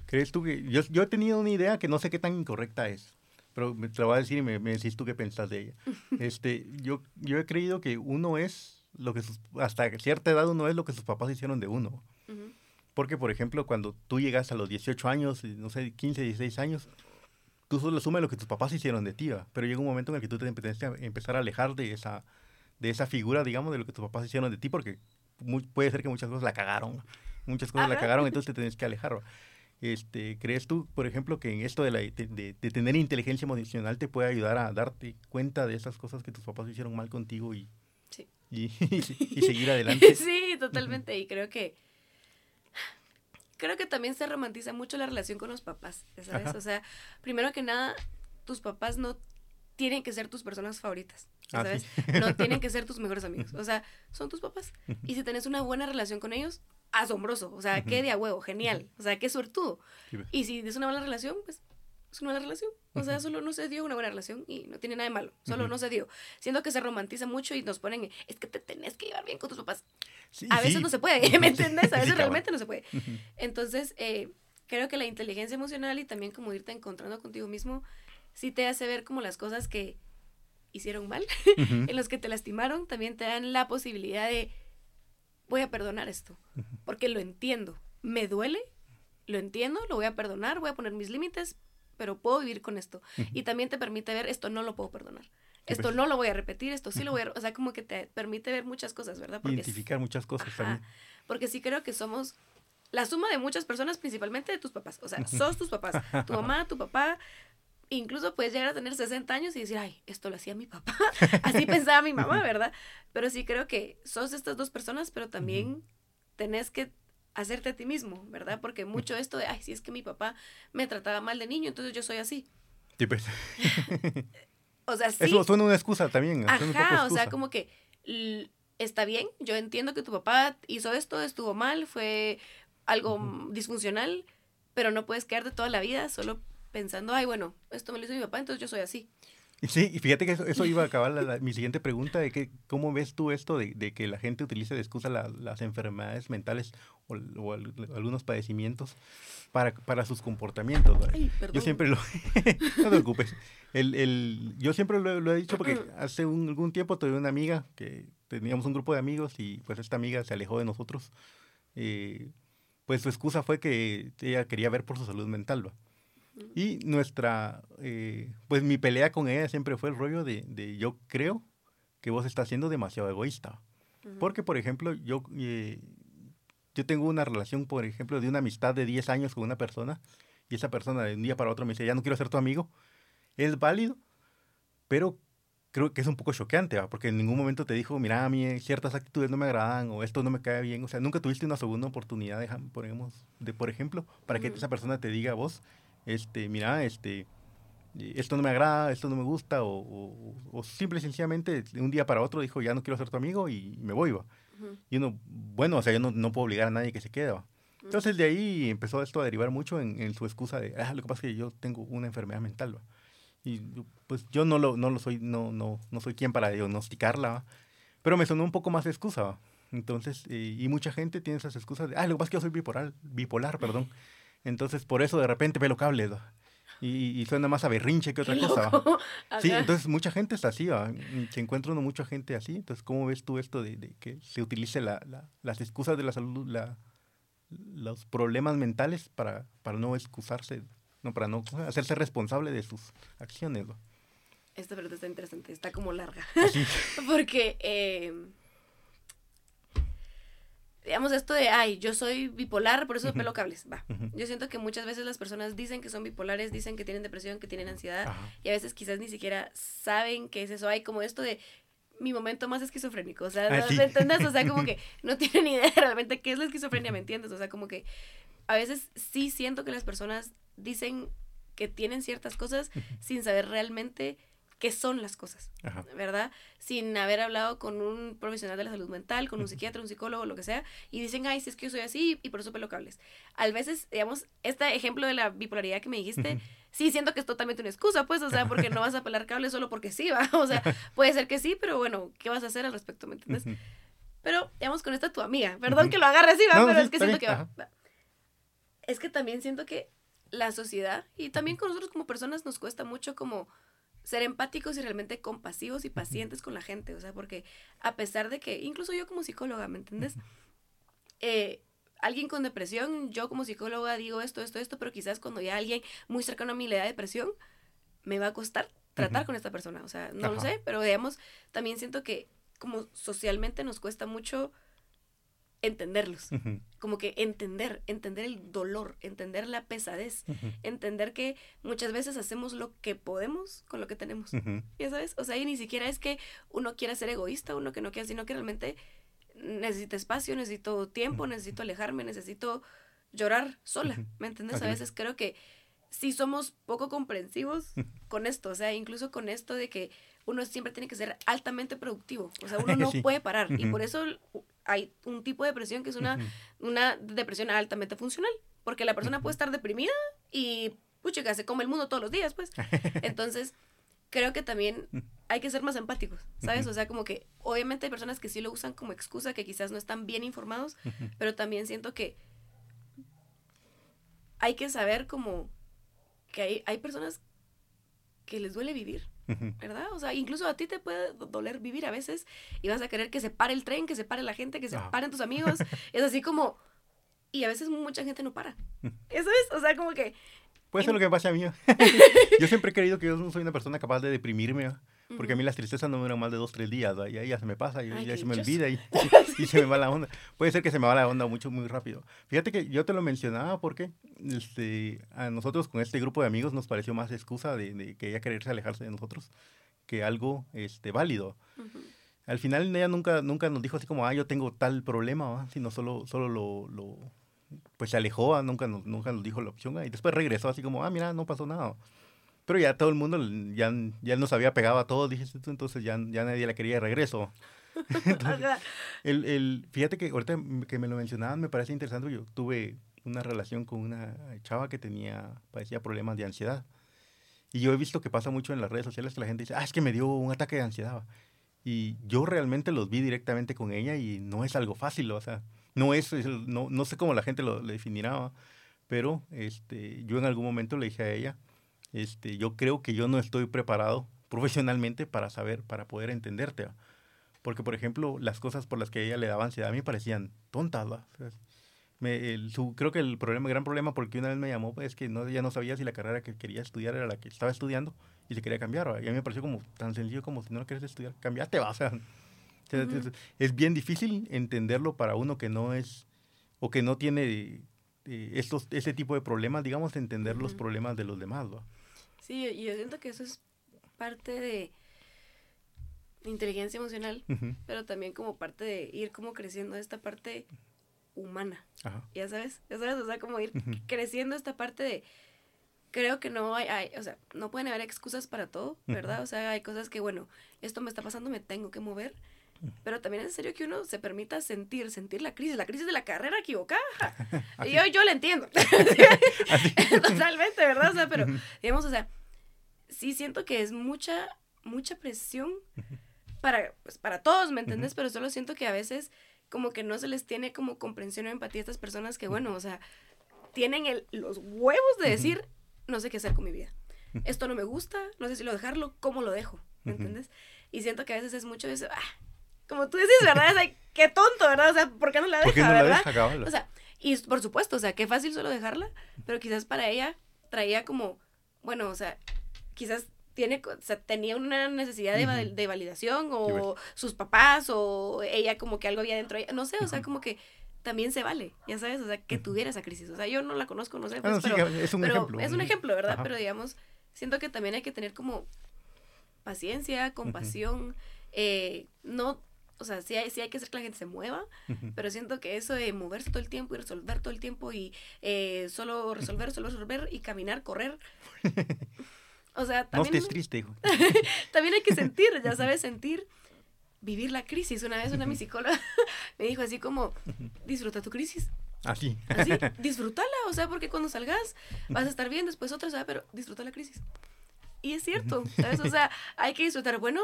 ¿Crees tú que yo, yo he tenido una idea que no sé qué tan incorrecta es, pero te lo voy a decir y me, me decís tú qué pensás de ella. este, yo, yo he creído que uno es lo que hasta cierta edad uno es lo que sus papás hicieron de uno. Porque, por ejemplo, cuando tú llegas a los 18 años, no sé, 15, 16 años, tú solo asumes lo que tus papás hicieron de ti, pero llega un momento en el que tú te empiezas a empezar a alejar de esa, de esa figura, digamos, de lo que tus papás hicieron de ti, porque puede ser que muchas cosas la cagaron, muchas cosas la cagaron, entonces te tienes que alejar. Este, ¿Crees tú, por ejemplo, que en esto de, la, de, tener inteligencia emocional te puede ayudar a darte cuenta de esas cosas que tus papás hicieron mal contigo y, y, y, seguir adelante? Sí, totalmente. Y creo que creo que también se romantiza mucho la relación con los papás, ¿sabes? O sea, primero que nada, tus papás no tienen que ser tus personas favoritas, ah, ¿sabes? No tienen que ser tus mejores amigos, o sea, son tus papás. Y si tenés una buena relación con ellos, asombroso, o sea, qué de a huevo, genial, o sea, qué suertudo. Y si es una buena relación, pues es una buena relación. O sea, solo no se dio una buena relación y no tiene nada de malo. Solo no se dio. Siendo que se romantiza mucho y nos ponen, es que te tenés que llevar bien con tus papás. a veces no se puede, ¿me entiendes? A veces realmente no se puede. Entonces, eh, creo que la inteligencia emocional y también como irte encontrando contigo mismo, sí te hace ver como las cosas que hicieron mal, en los que te lastimaron, también te dan la posibilidad de, voy a perdonar esto, porque lo entiendo. Me duele, lo entiendo, lo voy a perdonar, voy a poner mis límites, pero puedo vivir con esto. Y también te permite ver, esto no lo puedo perdonar. Esto no lo voy a repetir, esto sí lo voy a... O sea, como que te permite ver muchas cosas, ¿verdad? Identificar muchas cosas también. Porque sí creo que somos la suma de muchas personas, principalmente de tus papás. O sea, sos tus papás. Tu mamá, tu papá. Incluso puedes llegar a tener 60 años y decir, ay, esto lo hacía mi papá. Así pensaba mi mamá, ¿verdad? Pero sí creo que sos estas dos personas, pero también tenés que hacerte a ti mismo, ¿verdad? Porque mucho esto de, ay, si es que mi papá me trataba mal de niño, entonces yo soy así. Sí, pues. o sea, sí. Eso suena una excusa también. Ajá, o sea, como que está bien, yo entiendo que tu papá hizo esto, estuvo mal, fue algo disfuncional, pero no puedes quedarte toda la vida solo pensando, ay, bueno, esto me lo hizo mi papá, entonces yo soy así. Sí, y fíjate que eso, iba a acabar mi siguiente pregunta, de que, ¿cómo ves tú esto de, de que la gente utilice de excusa las enfermedades mentales o, algunos padecimientos para, para sus comportamientos? yo siempre lo... no te preocupes. El, el, yo siempre lo, he dicho porque hace un, algún tiempo tuve una amiga que teníamos un grupo de amigos y pues esta amiga se alejó de nosotros. Eh, pues su excusa fue que ella quería ver por su salud mental, ¿va? Y nuestra, eh, pues mi pelea con ella siempre fue el rollo de, de, yo creo que vos estás siendo demasiado egoísta. Porque, por ejemplo, yo, eh, yo tengo una relación, por ejemplo, de una amistad de 10 años con una persona y esa persona de un día para otro me dice, ya no quiero ser tu amigo. Es válido, pero creo que es un poco choqueante, ¿va? porque en ningún momento te dijo, mira, a mí ciertas actitudes no me agradan o esto no me cae bien. O sea, nunca tuviste una segunda oportunidad, de por ejemplo, para que esa persona te diga a vos, este, mira, este, esto no me agrada, esto no me gusta, o, o, simple y sencillamente de un día para otro dijo, ya no quiero ser tu amigo y me voy, va. Y uno, bueno, o sea, yo no, no, puedo obligar a nadie que se quede, va. Entonces de ahí empezó esto a derivar mucho en, en, su excusa de, ah, lo que pasa es que yo tengo una enfermedad mental, ¿va? Y pues yo no lo, no lo soy, no, no, no soy quien para diagnosticarla, pero me sonó un poco más excusa, Entonces, eh, y mucha gente tiene esas excusas de, ah, lo que pasa es que yo soy bipolar, bipolar, perdón. Entonces, por eso de repente pelo cables, y, y, suena más a berrinche que otra cosa. Sí, entonces mucha gente está así, ¿va? se encuentra uno mucha gente así. Entonces, ¿cómo ves tú esto de, de que se utilice la, la, las excusas de la salud, la, los problemas mentales para, para no excusarse, no para no hacerse responsable de sus acciones? ¿va? Esta pregunta está interesante, está como larga. Porque... Eh, digamos, esto de, ay, yo soy bipolar, por eso pelo cables, va. Yo siento que muchas veces las personas dicen que son bipolares, dicen que tienen depresión, que tienen ansiedad, y a veces quizás ni siquiera saben qué es eso. Hay como esto de mi momento más esquizofrénico, o sea, ah, ¿me entiendes? O sea, como que no tienen ni idea realmente qué es la esquizofrenia, ¿me entiendes? O sea, como que a veces sí siento que las personas dicen que tienen ciertas cosas sin saber realmente qué son las cosas, ¿verdad? Sin haber hablado con un profesional de la salud mental, con un psiquiatra, un psicólogo, lo que sea, y dicen, ay, si es que yo soy así y por eso pelo cables. A veces, digamos, este ejemplo de la bipolaridad que me dijiste, sí siento que es totalmente una excusa, pues, o sea, porque no vas a pelar cables solo porque sí, va, o sea, puede ser que sí, pero bueno, ¿qué vas a hacer al respecto, me entiendes? Pero, digamos, con esta tu amiga, perdón que lo agarre así, va, pero es que siento que va. Es que también siento que la sociedad y también con nosotros como personas nos cuesta mucho como ser empáticos y realmente compasivos y pacientes con la gente, o sea, porque a pesar de que, incluso yo como psicóloga, ¿me entiendes? Eh, alguien con depresión, yo como psicóloga digo esto, esto, esto, pero quizás cuando ya alguien muy cercano a mí le da depresión, me va a costar tratar con esta persona, o sea, no lo sé, pero digamos, también siento que como socialmente nos cuesta mucho entenderlos. Como que entender, entender el dolor, entender la pesadez, entender que muchas veces hacemos lo que podemos con lo que tenemos. ¿Ya sabes? O sea, y ni siquiera es que uno quiera ser egoísta, uno que no quiera, sino que realmente necesita espacio, necesito tiempo, necesito alejarme, necesito llorar sola. ¿Me entiendes? A veces creo que si somos poco comprensivos con esto, o sea, incluso con esto de que uno siempre tiene que ser altamente productivo, o sea, uno no puede parar y por eso hay un tipo de depresión que es una, una depresión altamente funcional, porque la persona puede estar deprimida y, pucha, se come el mundo todos los días, pues. Entonces, creo que también hay que ser más empáticos, ¿sabes? O sea, como que obviamente hay personas que sí lo usan como excusa, que quizás no están bien informados, pero también siento que hay que saber como que hay, hay personas que les duele vivir ¿verdad? O sea, incluso a ti te puede doler vivir a veces y vas a querer que se pare el tren, que se pare la gente, que se paren tus amigos. es así como... Y a veces mucha gente no para. Eso es, o sea, como que... Puede ser lo que pasa a mí. yo siempre he creído que yo no soy una persona capaz de deprimirme. Porque a mí las tristezas no me duran más de dos, tres días, y ahí ya se me pasa, y ya se me olvida y, y, se me va la onda. Puede ser que se me va la onda mucho, muy rápido. Fíjate que yo te lo mencionaba porque este, a nosotros con este grupo de amigos nos pareció más excusa de, de que ella quererse alejarse de nosotros que algo este, válido. Al final ella nunca, nunca nos dijo así como, ah, yo tengo tal problema, sino solo, solo lo, lo, pues se alejó, nunca, nos, nunca nos dijo la opción, y después regresó así como, ah, mira, no pasó nada. Pero ya todo el mundo, ya, ya nos había pegado a todos, dije entonces ya, ya nadie la quería de regreso. el, el, fíjate que ahorita que me lo mencionaban me parece interesante, yo tuve una relación con una chava que tenía, padecía problemas de ansiedad. Y yo he visto que pasa mucho en las redes sociales que la gente dice, ah, es que me dio un ataque de ansiedad. Y yo realmente los vi directamente con ella y no es algo fácil, o sea, no es, no, no sé cómo la gente lo, lo definirá, pero este, yo en algún momento le dije a ella, este, yo creo que yo no estoy preparado profesionalmente para saber, para poder entenderte. Porque, por ejemplo, las cosas por las que ella le daba ansiedad a mí parecían tontas. Me, su, creo que el problema, gran problema, porque una vez me llamó, es que no, ya no sabía si la carrera que quería estudiar era la que estaba estudiando y se quería cambiar. Y a mí me pareció como tan sencillo como si no quieres estudiar, cambiate, va. O sea, es bien difícil entenderlo para uno que no es o que no tiene eh, estos, ese tipo de problemas, digamos, entender los problemas de los demás. ¿va? Sí, y yo siento que eso es parte de, inteligencia emocional, pero también como parte de ir como creciendo esta parte humana. Ya sabes, ya sabes, o sea, como ir creciendo esta parte de creo que no hay, hay, o sea, no pueden haber excusas para todo, ¿verdad? O sea, hay cosas que, bueno, esto me está pasando, me tengo que mover. Pero también es necesario que uno se permita sentir, sentir la crisis, la crisis de la carrera equivocada. y yo, yo la entiendo. Totalmente, ¿verdad? O sea, pero, digamos, o sea, sí siento que es mucha, mucha presión para, pues, para todos, ¿me entendés? Pero solo siento que a veces como que no se les tiene como comprensión o empatía a estas personas que, bueno, o sea, tienen el, los huevos de decir, no sé qué hacer con mi vida. Esto no me gusta, no sé si lo dejarlo, ¿cómo lo dejo? ¿Me entiendes? Y siento que a veces es mucho eso, ah, como tú dices, ¿verdad? Es qué tonto, ¿verdad? O sea, ¿por qué no la deja, ¿Por qué no verdad? La deja, o sea, y por supuesto, o sea, qué fácil solo dejarla, pero quizás para ella traía como, bueno, o sea, quizás tiene, o sea, tenía una necesidad de, de validación o sus papás o ella como que algo había dentro de ella, no sé, o sea, como que también se vale, ya sabes, o sea, que tuviera esa crisis. O sea, yo no la conozco, no sé, pues, pero, es un ejemplo. Es un ejemplo, ¿verdad? Pero digamos, siento que también hay que tener como paciencia, compasión, eh, no, o sea, sí hay, sí hay que hacer que la gente se mueva, pero siento que eso de moverse todo el tiempo y resolver todo el tiempo y eh, solo resolver, solo resolver y caminar, correr. O sea, también... No estés triste, hijo. también hay que sentir, ya sabes, sentir vivir la crisis. Una vez una mi psicóloga me dijo así como, disfruta tu crisis. Así. Así, disfrútala, o sea, porque cuando salgas vas a estar bien, después otra, ¿sabes? Pero disfruta la crisis. Y es cierto, ¿sabes? O sea, hay que disfrutar. Bueno,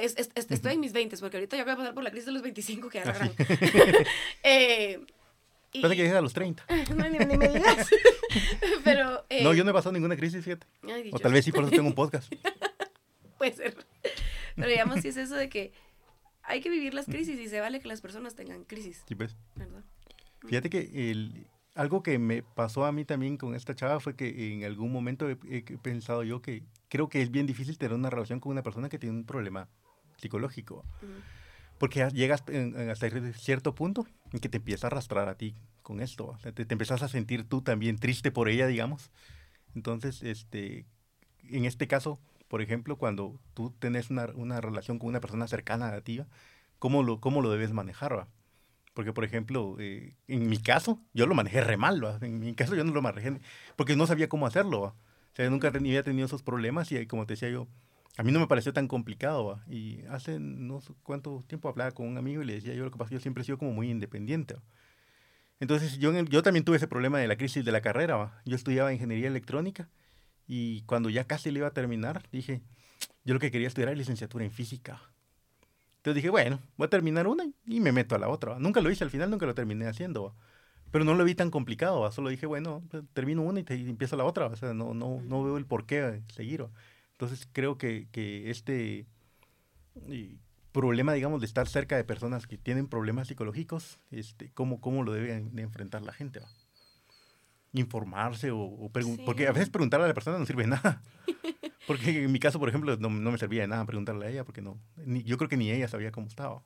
estoy en mis 20, porque ahorita ya voy a pasar por la crisis de los 25 que agarran. eh, y... que llegues a los 30. no, ni, me digas. Pero, eh... No, yo no he pasado ninguna crisis, fíjate. o tal vez sí, por eso tengo un podcast. Puede ser. Pero digamos, si es eso de que hay que vivir las crisis y se vale que las personas tengan crisis. Sí, pues. ¿Verdad? Fíjate que el, algo que me pasó a mí también con esta chava fue que en algún momento he, pensado yo que creo que es bien difícil tener una relación con una persona que tiene un problema psicológico. Porque llegas hasta cierto punto en que te empieza a arrastrar a ti con esto. te, te empiezas a sentir tú también triste por ella, digamos. Entonces, este, en este caso, por ejemplo, cuando tú tienes una, una, relación con una persona cercana a ti, ¿cómo lo, cómo lo debes manejar? ¿va? Porque, por ejemplo, eh, en mi caso, yo lo manejé re mal, ¿va? En mi caso yo no lo manejé porque no sabía cómo hacerlo, ¿va? O sea, nunca había tenido esos problemas y como te decía yo, a mí no me pareció tan complicado, ¿va? Y hace no sé cuánto tiempo hablaba con un amigo y le decía yo lo que pasa, yo siempre he sido como muy independiente, Entonces, yo, yo también tuve ese problema de la crisis de la carrera, ¿va? Yo estudiaba ingeniería electrónica y cuando ya casi le iba a terminar, dije, yo lo que quería estudiar era licenciatura en física. Entonces dije, bueno, voy a terminar una y me meto a la otra. Nunca lo hice, al final nunca lo terminé haciendo. Pero no lo vi tan complicado, solo dije, bueno, pues, termino una y, te, empiezo la otra. O sea, no, no, no veo el por qué seguir. Entonces creo que, que este problema, digamos, de estar cerca de personas que tienen problemas psicológicos, este, cómo, cómo lo debe de enfrentar la gente. ¿va? informarse o, preguntar, porque a veces preguntarle a la persona no sirve de nada. Porque en mi caso, por ejemplo, no, me servía de nada preguntarle a ella, porque no, ni, yo creo que ni ella sabía cómo estaba.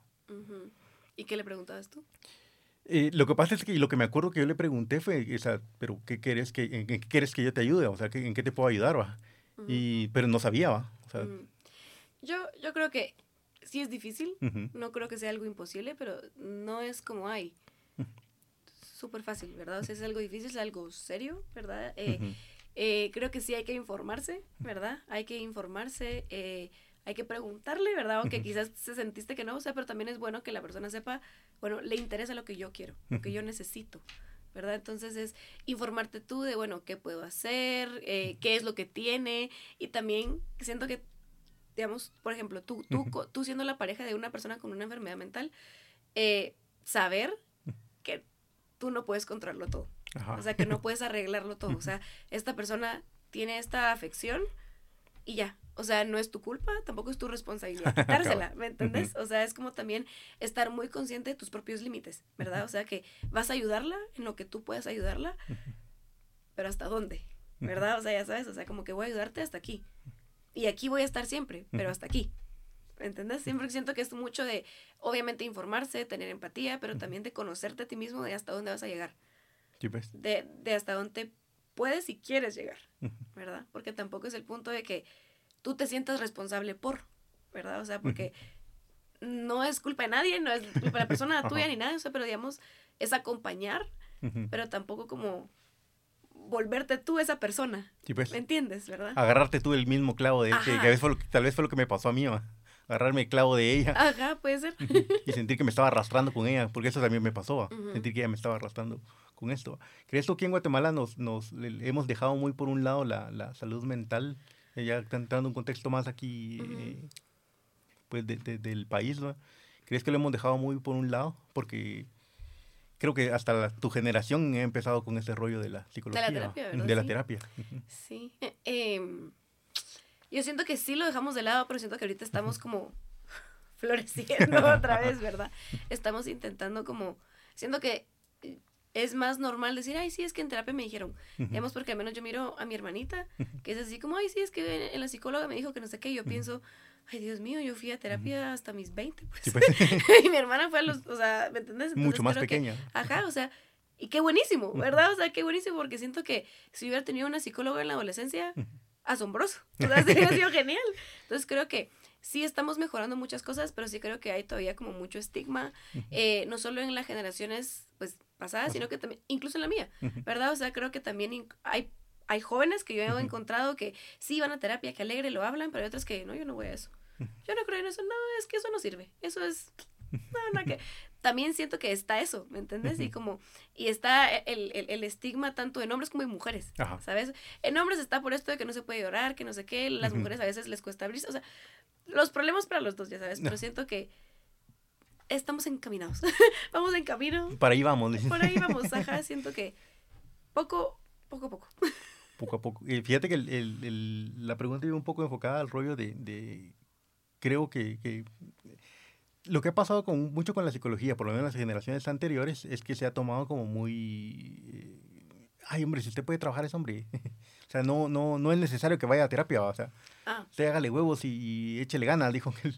¿Y qué le preguntabas tú? Eh, lo que pasa es que lo que me acuerdo que yo le pregunté fue, esa, pero ¿qué quieres que, en, qué quieres que yo te ayude? O sea, ¿en qué te puedo ayudar? Va? Y, pero no sabía, ¿va? O sea, yo, yo creo que sí es difícil, no creo que sea algo imposible, pero no es como hay súper fácil, ¿verdad? O sea, es algo difícil, es algo serio, ¿verdad? Eh, eh, creo que sí hay que informarse, ¿verdad? Hay que informarse, eh, hay que preguntarle, ¿verdad? Aunque quizás se sentiste que no, o sea, pero también es bueno que la persona sepa, bueno, le interesa lo que yo quiero, lo que yo necesito, ¿verdad? Entonces es informarte tú de, bueno, qué puedo hacer, qué es lo que tiene, y también siento que, digamos, por ejemplo, tú, tú, tú siendo la pareja de una persona con una enfermedad mental, saber que tú no puedes controlarlo todo. O sea, que no puedes arreglarlo todo. O sea, esta persona tiene esta afección y ya. O sea, no es tu culpa, tampoco es tu responsabilidad quitársela, ¿me entiendes? O sea, es como también estar muy consciente de tus propios límites, ¿verdad? O sea, que vas a ayudarla en lo que tú puedas ayudarla, pero ¿hasta dónde? ¿Verdad? O sea, ya sabes, o sea, como que voy a ayudarte hasta aquí. Y aquí voy a estar siempre, pero hasta aquí. ¿Entendés? Siempre siento que es mucho de, obviamente, informarse, tener empatía, pero también de conocerte a ti mismo de hasta dónde vas a llegar. Pues. De, de hasta dónde puedes y quieres llegar, ¿verdad? Porque tampoco es el punto de que tú te sientas responsable por, ¿verdad? O sea, porque no es culpa de nadie, no es culpa de la persona tuya ni nada, o sea, pero digamos, es acompañar, pero tampoco como volverte tú esa persona. pues, ¿Me entiendes, verdad? Agarrarte tú el mismo clavo de que, a fue lo que, tal vez fue lo que me pasó a mí, agarrarme el clavo de ella. Ajá, puede ser. y sentir que me estaba arrastrando con ella, porque eso también me pasó, sentir que ella me estaba arrastrando con esto. ¿Crees tú que en Guatemala nos, nos hemos dejado muy por un lado la, la salud mental? Eh, ya entrando un contexto más aquí, eh, pues, de, del país, ¿no? ¿Crees que lo hemos dejado muy por un lado? Porque creo que hasta tu generación ha empezado con ese rollo de la psicología. De la terapia, ¿verdad? De la terapia. Sí. Eh, em, yo siento que sí lo dejamos de lado, pero siento que ahorita estamos como floreciendo otra vez, ¿verdad? Estamos intentando como, siento que es más normal decir, ay, sí, es que en terapia me dijeron. Digamos, porque al menos yo miro a mi hermanita, que es así como, ay, sí, es que en la psicóloga me dijo que no sé qué. Y yo pienso, ay, Dios mío, yo fui a terapia hasta mis 20, pues. pues. y mi hermana fue a los, o sea, ¿me entiendes? Mucho más pequeña. ajá, o sea, y qué buenísimo, ¿verdad? O sea, qué buenísimo, porque siento que si hubiera tenido una psicóloga en la adolescencia, asombroso. O sea, sería sido genial. Entonces creo que sí estamos mejorando muchas cosas, pero sí creo que hay todavía como mucho estigma, eh, no solo en las generaciones pues pasadas, sino que también, incluso en la mía, ¿verdad? O sea, creo que también hay, hay jóvenes que yo he encontrado que sí van a terapia, que alegre, lo hablan, pero hay otros que no, yo no voy a eso. Yo no creo en eso, no, es que eso no sirve, eso es... No, no, que también siento que está eso, ¿me entiendes? Y como, y está el, el, el, estigma tanto en hombres como en mujeres, ¿sabes? En hombres está por esto de que no se puede llorar, que no sé qué, las mujeres a veces les cuesta abrirse, o sea, los problemas para los dos, ya sabes, pero siento que estamos encaminados. vamos en camino. Para ahí vamos. Por ahí vamos, ajá, siento que poco, poco a poco. poco a poco. Y fíjate que el, el, la pregunta iba un poco enfocada al rollo de, de creo que, que, lo que ha pasado con, mucho con la psicología, por lo menos en las generaciones anteriores, es que se ha tomado como muy... Eh, ay, hombre, si usted puede trabajar es hombre. O sea, no, no, no es necesario que vaya a terapia, ¿va? o sea, ah. usted hágale huevos y, échele ganas, dijo que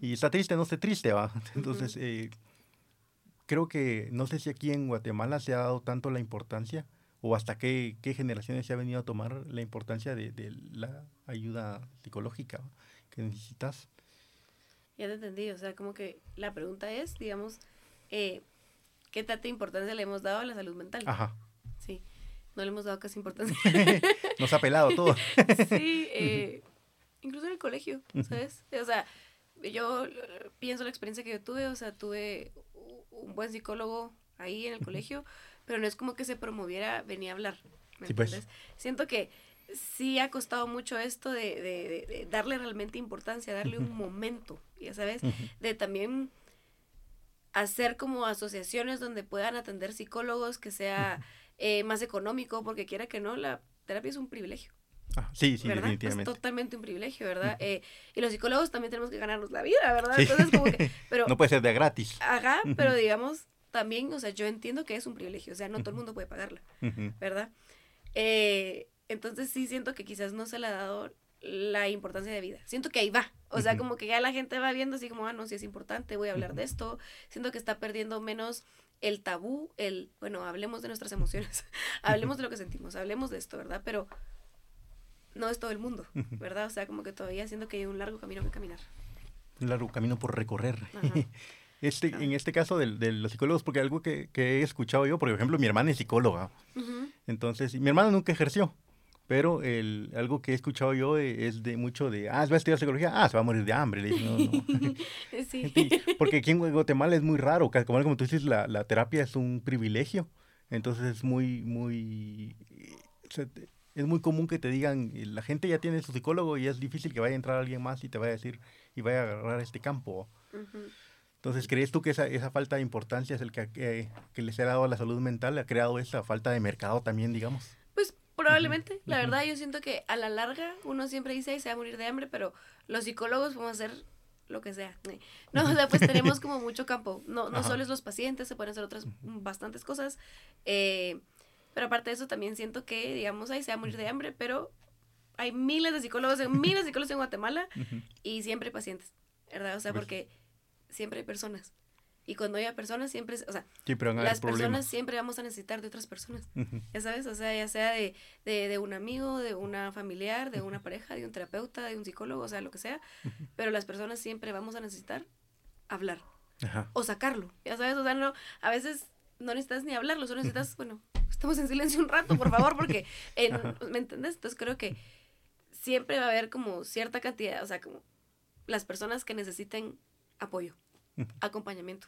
Y está triste, no esté triste, va. Entonces, eh, creo que, no sé si aquí en Guatemala se ha dado tanto la importancia, o hasta qué, qué generaciones se ha venido a tomar la importancia de, de la ayuda psicológica que necesitas. Ya te entendí, o sea, como que la pregunta es, digamos, eh, ¿qué tanta importancia le hemos dado a la salud mental? Ajá. Sí no le hemos dado casi importancia. Nos ha pelado todo. sí, eh, incluso en el colegio, ¿sabes? O sea, yo pienso la experiencia que yo tuve, o sea, tuve un buen psicólogo ahí en el colegio, pero no es como que se promoviera venía a hablar. ¿me sí, pues. Siento que sí ha costado mucho esto de, de, darle realmente importancia, darle un momento, ya sabes, de también hacer como asociaciones donde puedan atender psicólogos que sea eh, más económico, porque quiera que no, la terapia es un privilegio. Ah, sí, sí, definitivamente. Es totalmente un privilegio, ¿verdad? Eh, y los psicólogos también tenemos que ganarnos la vida, ¿verdad? Entonces, como que, pero, no puede ser de gratis. Ajá, pero digamos, también, o sea, yo entiendo que es un privilegio, o sea, no todo el mundo puede pagarla, ¿verdad? Eh, entonces sí siento que quizás no se le ha dado la importancia de vida. Siento que ahí va. O sea, como que ya la gente va viendo así como, ah, no, si es importante, voy a hablar de esto. Siento que está perdiendo menos el tabú, el, bueno, hablemos de nuestras emociones, hablemos de lo que sentimos, hablemos de esto, ¿verdad? Pero no es todo el mundo, ¿verdad? O sea, como que todavía siento que hay un largo camino que caminar. Un largo camino por recorrer. Este, En este caso de, de, los psicólogos, porque algo que, que, he escuchado yo, por ejemplo, mi hermana es psicóloga. Entonces, mi hermana nunca ejerció, pero el, algo que he escuchado yo es de mucho de, ah, se va a estudiar psicología, ah, se va a morir de hambre. Le dije, no, no. sí. Porque aquí en Guatemala es muy raro, como, como tú dices, la, la terapia es un privilegio. Entonces es muy, muy, es muy común que te digan, la gente ya tiene su psicólogo y es difícil que vaya a entrar alguien más y te vaya a decir, y vaya a agarrar este campo. Entonces, ¿crees tú que esa, esa falta de importancia es el que, que, que les ha dado a la salud mental, ha creado esa falta de mercado también, digamos? Probablemente, la verdad yo siento que a la larga uno siempre dice, y se va a morir de hambre, pero los psicólogos podemos hacer lo que sea. No, o sea, pues tenemos como mucho campo. No, no solo es los pacientes, se pueden hacer otras bastantes cosas. Eh, pero aparte de eso también siento que, digamos, ahí se va a morir de hambre, pero hay miles de psicólogos, miles de psicólogos en Guatemala y siempre hay pacientes, ¿verdad? O sea, pues porque siempre hay personas. Y cuando haya personas, siempre, o sea, Sí, pero las personas siempre vamos a necesitar de otras personas. Ya sabes, o sea, ya sea de, de, de un amigo, de una familiar, de una pareja, de un terapeuta, de un psicólogo, o sea, lo que sea. Pero las personas siempre vamos a necesitar hablar Ajá. o sacarlo. Ya sabes, o sea, no, a veces no necesitas ni hablarlo, solo necesitas, bueno, estamos en silencio un rato, por favor, porque, en-. ¿me entiendes? Entonces creo que siempre va a haber como cierta cantidad, o sea, como las personas que necesiten apoyo, acompañamiento.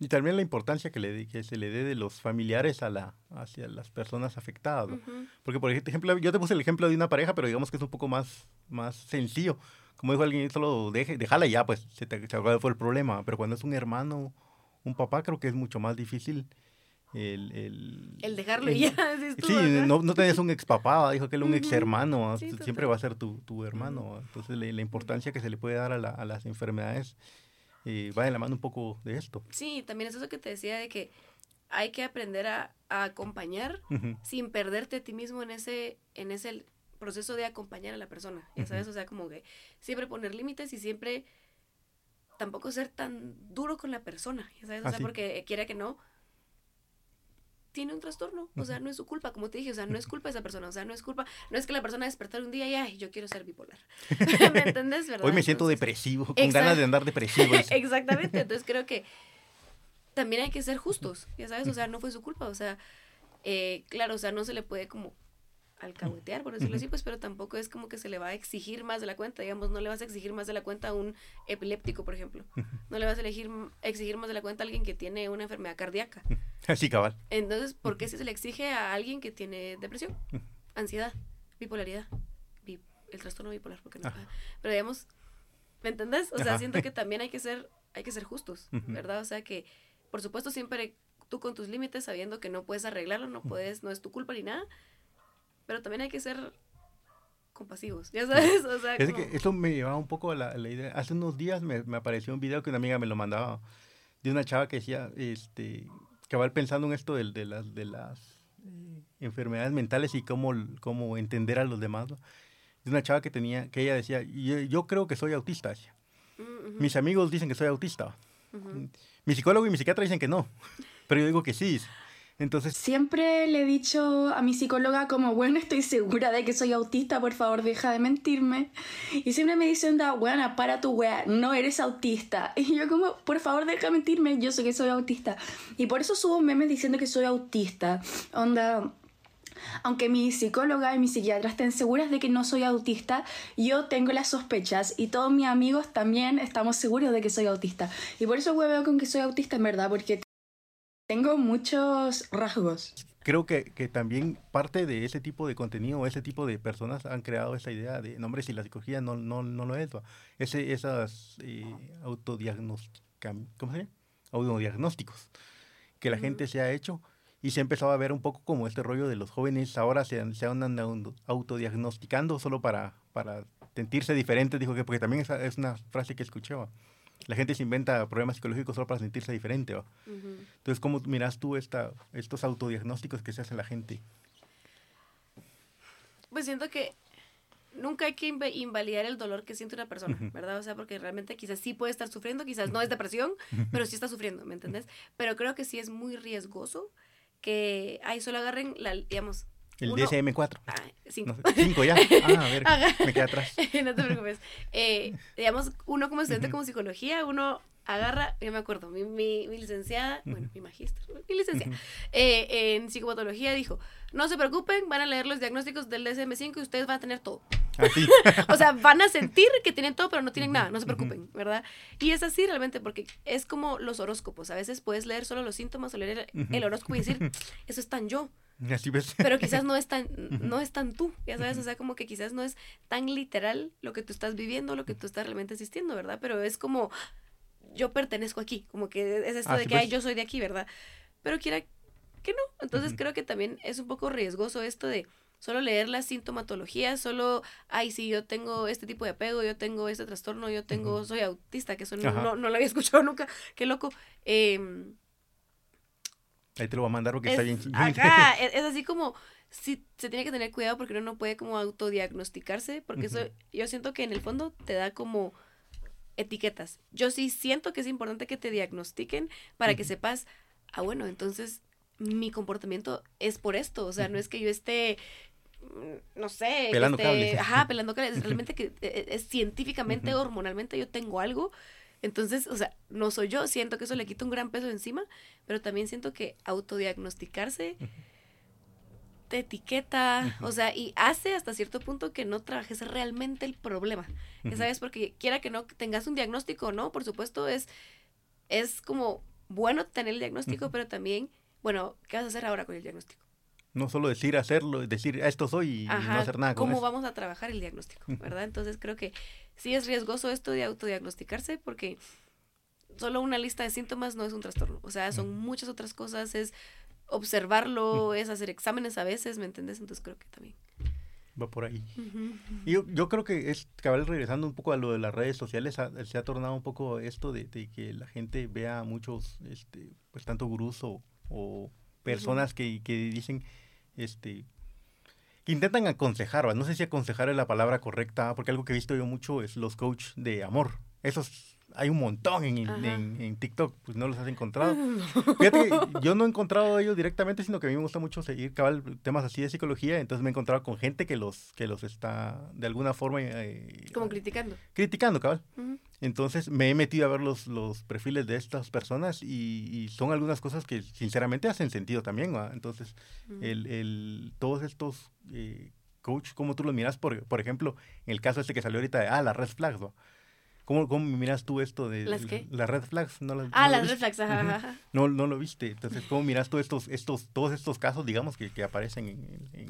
Y también la importancia que, le, que se le dé de los familiares a la, hacia las personas afectadas. ¿no? Ujú. Porque, por ejemplo, yo te puse el ejemplo de una pareja, pero digamos que es un poco más, más sencillo. Como dijo alguien, solo deje, déjala ya, pues se te se acabó el problema. Pero cuando es un hermano, un papá, creo que es mucho más difícil el... El, El dejarlo el- ya, tú, Sí, ¿verdad? no, no tenés un ex papá, dijo que él un ex hermano, Sí, siempre total. va a ser tu, tu hermano. Entonces, la, la importancia que se le puede dar a, la- a las enfermedades eh, va de la mano un poco de esto. Sí, también es eso que te decía de que hay que aprender a, a acompañar sin perderte a ti mismo en ese, en ese proceso de acompañar a la persona, ya sabes, o sea, como que siempre poner límites y siempre tampoco ser tan duro con la persona, ya sabes, o Ah, sea, sí. porque quiera que no, tiene un trastorno, o sea, no es su culpa, como te dije, o sea, no es culpa de esa persona, o sea, no es culpa, no es que la persona despertar un día y, ay, yo quiero ser bipolar, ¿me verdad? Hoy me siento Entonces- depresivo, con ganas de andar depresivo. Exactamente, entonces creo que también hay que ser justos, ya sabes, o sea, no fue su culpa, o sea, eh, claro, o sea, no se le puede como alcahuetear, por decirlo así, pues, pero tampoco es como que se le va a exigir más de la cuenta, digamos, no le vas a exigir más de la cuenta a un epiléptico, por ejemplo, no le vas a elegir, exigir más de la cuenta a alguien que tiene una enfermedad cardíaca, Así, cabal. entonces, ¿por qué si se le exige a alguien que tiene depresión, ansiedad, bipolaridad, bi- el trastorno bipolar, porque no? Pero digamos, ¿me entendés? O sea, Ajá. siento que también hay que ser, hay que ser justos. ¿verdad? O sea que, por supuesto, siempre tú con tus límites, sabiendo que no puedes arreglarlo, no puedes, no es tu culpa ni nada, pero también hay que ser compasivos, ¿ya sabes? O sea, Es como- que eso me llevaba un poco a la, a la idea. Hace unos días me, me apareció un video que una amiga me lo mandaba de una chava que decía, este, cabal pensando en esto de, de las, de las eh, enfermedades mentales y cómo, cómo entender a los demás. ¿no? De una chava que tenía, que ella decía, yo, yo creo que soy autista. decía. Mm, ujú, Mis amigos dicen que soy autista. ujú. Mi psicólogo y mi psiquiatra dicen que no. Pero yo digo que sí. Entonces, Siempre le he dicho a mi psicóloga como, bueno, estoy segura de que soy autista, por favor, deja de mentirme. Y siempre me dice, onda, buena, para tu wea, no eres autista. Y yo como, por favor, deja de mentirme, yo sé que soy autista. Y por eso subo memes diciendo que soy autista. Onda, aunque mi psicóloga y mi psiquiatra estén seguras de que no soy autista, yo tengo las sospechas y todos mis amigos también estamos seguros de que soy autista. Y por eso hueveo con que soy autista en verdad, porque tengo muchos rasgos. creo que, que también parte de ese tipo de contenido, ese tipo de personas han creado esa idea de, no, hombre, si la psicología no, no, no lo es, va". Ese, esas eh. Autodiagnósticos que la gente se ha hecho y se ha empezado a ver un poco como este rollo de los jóvenes ahora se, se andan auto- autodiagnosticando solo para, para sentirse diferentes, dijo que, porque también esa es una frase que escuchaba. La gente se inventa problemas psicológicos solo para sentirse diferente. Ujú. Entonces, ¿cómo miras tú esta, estos autodiagnósticos que se hace la gente? Pues siento que nunca hay que inv- invalidar el dolor que siente una persona. ¿verdad? O sea, porque realmente quizás sí puede estar sufriendo, quizás no es depresión, pero sí está sufriendo, ¿me entendés? Pero creo que sí es muy riesgoso que ahí solo agarren, la, digamos, El Uno- DSM-4. ah, cinco. No cinco ya. Ah, a ver, Ajá. me quedé atrás. no te preocupes. Eh, digamos, uno como estudiante como psicología, uno agarra, yo me acuerdo, mi, mi, mi licenciada, bueno, mi magíster, mi licenciada, eh, en psicopatología dijo, no se preocupen, van a leer los diagnósticos del DSM-5 y ustedes van a tener todo. Así. O sea, van a sentir que tienen todo, pero no tienen nada, no se preocupen, ¿verdad? Y es así realmente, porque es como los horóscopos. A veces puedes leer solo los síntomas o leer el, el horóscopo y decir, eso es tan yo, Así ves. pero quizás no es tan, no es tan tú, ya sabes, o sea, como que quizás no es tan literal lo que tú estás viviendo, lo que tú estás realmente asistiendo, ¿verdad? Pero es como, yo pertenezco aquí, como que es esto Ah, de que, ay, yo soy de aquí, ¿verdad? Pero quiera que no, entonces creo que también es un poco riesgoso esto de solo leer la sintomatología, solo, ay, sí, yo tengo este tipo de apego, yo tengo este trastorno, yo tengo, soy autista, que eso no, no, no lo había escuchado nunca, qué loco. Em, Ahí te lo voy a mandar porque es, está bien. ajá, es, es así como, sí, se tiene que tener cuidado porque uno no puede como autodiagnosticarse, porque eso, yo siento que en el fondo te da como etiquetas. Yo sí siento que es importante que te diagnostiquen para que sepas, ah, bueno, entonces mi comportamiento es por esto. O sea, no es que yo esté mm, no sé, pelando cables. ajá, pelando cables, realmente que eh, es, científicamente, hormonalmente yo tengo algo, entonces, o sea, no soy yo, siento que eso le quita un gran peso encima, pero también siento que autodiagnosticarse te etiqueta, o sea, y hace hasta cierto punto que no trabajes realmente el problema, ¿sabes? Porque quiera que no tengas un diagnóstico no, por supuesto, es, es como bueno tener el diagnóstico, pero también, bueno, ¿qué vas a hacer ahora con el diagnóstico? No solo decir hacerlo, decir esto soy y no hacer nada con ¿Cómo vamos a trabajar el diagnóstico, verdad? Entonces creo que sí es riesgoso esto de autodiagnosticarse porque solo una lista de síntomas no es un trastorno. O sea, son muchas otras cosas, es observarlo, es hacer exámenes a veces, ¿me entiendes? Entonces creo que también. Va por ahí. Y yo, yo, creo que es, cabal, regresando un poco a lo de las redes sociales, se ha tornado un poco esto de, que la gente vea muchos, este, pues tanto gurús o, personas que, que, dicen, este, que intentan aconsejar, no sé si aconsejar es la palabra correcta, porque algo que he visto yo mucho es los coach de amor. Esos hay un montón en, en, TikTok, pues no los has encontrado. Fíjate yo no he encontrado ellos directamente, sino que a mí me gusta mucho seguir cabal temas así de psicología, entonces me he encontrado con gente que los, que los está de alguna forma... Eh, Como criticando. Criticando, cabal. Entonces me he metido a ver los, los perfiles de estas personas y, son algunas cosas que sinceramente hacen sentido también, Entonces, el, el, todos estos... Eh, coach, como tú los miras, por, por ejemplo, en el caso este que salió ahorita de, ah, la red flags, ¿no? ¿Cómo, ¿Cómo miras tú esto de ¿Las qué? red flags? ¿No las, ah, las red flags, ajá, No, no lo viste. Entonces, ¿cómo miras tú estos, estos, todos estos casos, digamos, que, que aparecen en, en,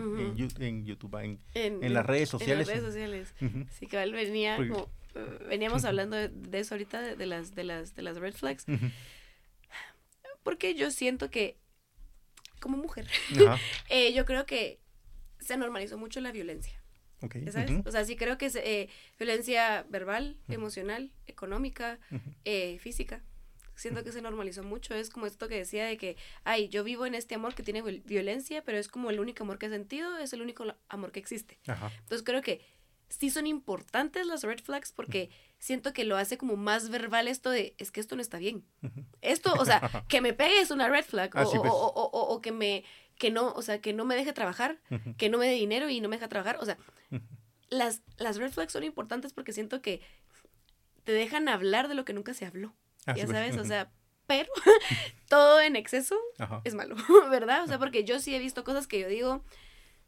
en, YouTube, en, en, las redes sociales? En las redes sociales. Sí, que venía como, veníamos hablando de, eso ahorita, de, las, de, las, de las red flags. Porque yo siento que, como mujer, eh, yo creo que se normalizó mucho la violencia. O sea, sí creo que es eh, violencia verbal, emocional, económica, eh, física. Siento que se normalizó mucho. Es como esto que decía de que, ay, yo vivo en este amor que tiene violencia, pero es como el único amor que he sentido, es el único amor que existe. Entonces creo que sí son importantes las red flags porque siento que lo hace como más verbal esto de, es que esto no está bien. Esto, o sea, que me pegue es una red flag. Ah, pues. o, o, o, que me que no, o sea, que no me deje trabajar, que no me dé dinero y no me deja trabajar. O sea, las, las red flags son importantes porque siento que te dejan hablar de lo que nunca se habló. Ah, ya sabes, o sea, pero todo en exceso es malo, ¿verdad? O sea, porque yo sí he visto cosas que yo digo,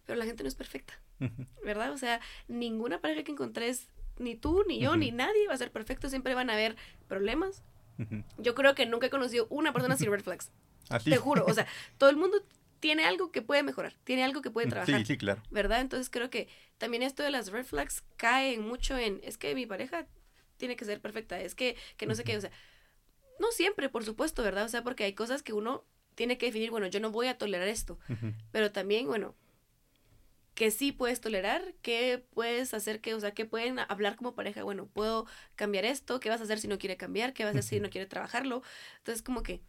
pero la gente no es perfecta, ¿verdad? O sea, ninguna pareja que encontres, ni tú, ni yo, ni nadie va a ser perfecto, siempre van a haber problemas. Yo creo que nunca he conocido una persona sin red flags. Te juro, o sea, todo el mundo tiene algo que puede mejorar, tiene algo que puede mm, trabajar. Sí, sí, claro. ¿Verdad? Entonces creo que también esto de las red flags cae mucho en, es que mi pareja tiene que ser perfecta, es que, que no sé qué, o sea, no siempre, por supuesto, ¿verdad? O sea, porque hay cosas que uno tiene que definir, bueno, yo no voy a tolerar esto, pero también, bueno, que sí puedes tolerar, que puedes hacer que, o sea, que pueden hablar como pareja, bueno, puedo cambiar esto, ¿qué vas a hacer si no quiere cambiar? ¿Qué vas a hacer si no quiere trabajarlo? Entonces, como que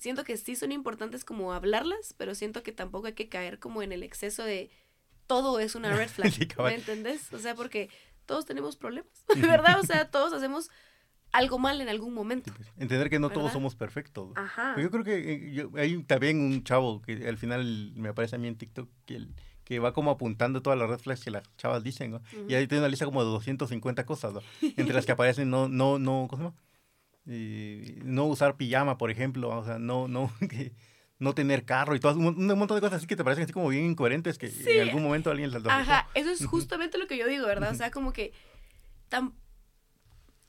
siento que sí son importantes como hablarlas, pero siento que tampoco hay que caer como en el exceso de todo es una red flag. ¿Me entendés? O sea, porque todos tenemos problemas, ¿verdad? O sea, todos hacemos algo mal en algún momento. Pues, entender que no todos somos perfectos. Ajá. yo creo que eh, hay también un chavo que al final me aparece a mí en TikTok que, que va como apuntando todas las red flags que las chavas dicen, ¿no? Y ahí tiene una lista como de 250 cosas, ¿no? Entre las que aparecen no, no, no, ¿cómo se llama? No usar pijama, por ejemplo, o sea, no, no, no tener carro y todo, un, montón de cosas así que te parecen así como bien incoherentes que en algún momento alguien las Ajá, eso es justamente lo que yo digo, ¿verdad? O sea, como que tan,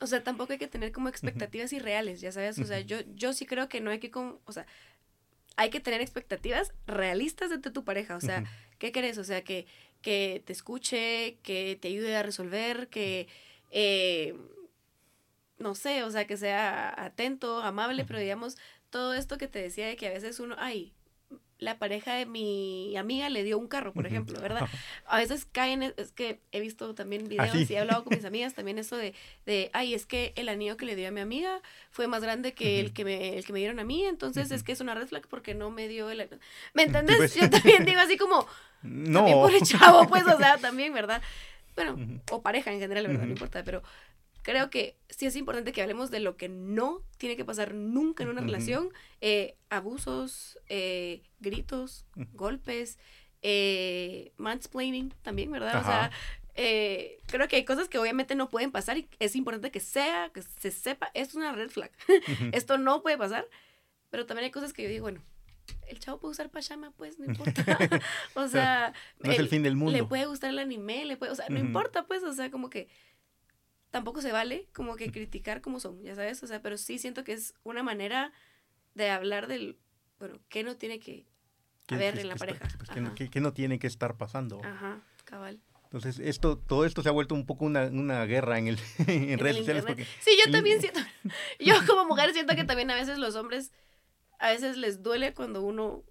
o sea, tampoco hay que tener como expectativas irreales, ya sabes, o sea, yo, yo sí creo que no hay que como, o sea, hay que tener expectativas realistas de tu pareja, o sea, ¿qué querés? O sea, que, que te escuche, que te ayude a resolver, que eh, no sé, o sea, que sea atento, amable, pero digamos, todo esto que te decía de que a veces uno, ay, la pareja de mi amiga le dio un carro, por ejemplo, ¿verdad? A veces caen, es que he visto también ¿Ah, videos y he hablado con mis amigas también eso de, de, ay, es que el anillo que le dio a mi amiga fue más grande que el que me, el que me dieron a mí, entonces es que es una red flag porque no me dio el... ¿Me entendés? Pues. Yo también digo así como, no. también por el chavo, pues, o sea, también, ¿verdad? Bueno, o pareja en general, ¿verdad? No importa, pero creo que sí es importante que hablemos de lo que no tiene que pasar nunca en una relación. eh, abusos, eh, gritos, golpes, eh, mansplaining también, ¿verdad? O sea, eh, creo que hay cosas que obviamente no pueden pasar y es importante que sea, que se sepa, es una red flag. Esto no puede pasar, pero también hay cosas que yo digo, bueno, el chavo puede usar pajama, pues no importa. o sea, No es el él- fin del mundo. le puede gustar el anime, le puede, o sea, no importa, pues, o sea, como que tampoco se vale como que criticar como son, ya sabes, o sea, pero sí siento que es una manera de hablar del, bueno, qué no tiene que ¿Qué- haber qué- en la qué pareja. pues, que, no, tiene que estar pasando. Ajá, cabal. Entonces, esto, todo esto se ha vuelto un poco una, una guerra en, el, en, En redes el sociales. Porque, Sí, yo el- también siento, yo como mujer siento que también a veces los hombres, a veces les duele cuando uno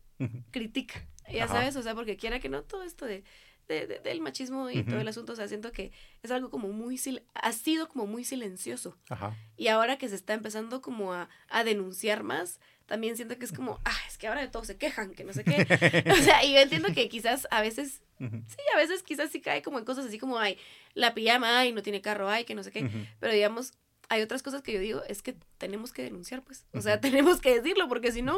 critica, ya Ajá. sabes, o sea, porque quiera que no, todo esto de, de- de- del machismo y todo el asunto, o sea, siento que es algo como muy, sil- ha sido como muy silencioso. Ajá. Y ahora que se está empezando como a, a denunciar más, también siento que es como, ah, es que ahora de todo se quejan, que no sé qué. O sea, y yo entiendo que quizás a veces, Ujú. sí, a veces quizás sí cae como en cosas así como, ay, la pijama, ay, no tiene carro, ay, que no sé qué. Pero digamos, hay otras cosas que yo digo, es que tenemos que denunciar, pues. O sea, tenemos que decirlo, porque si no,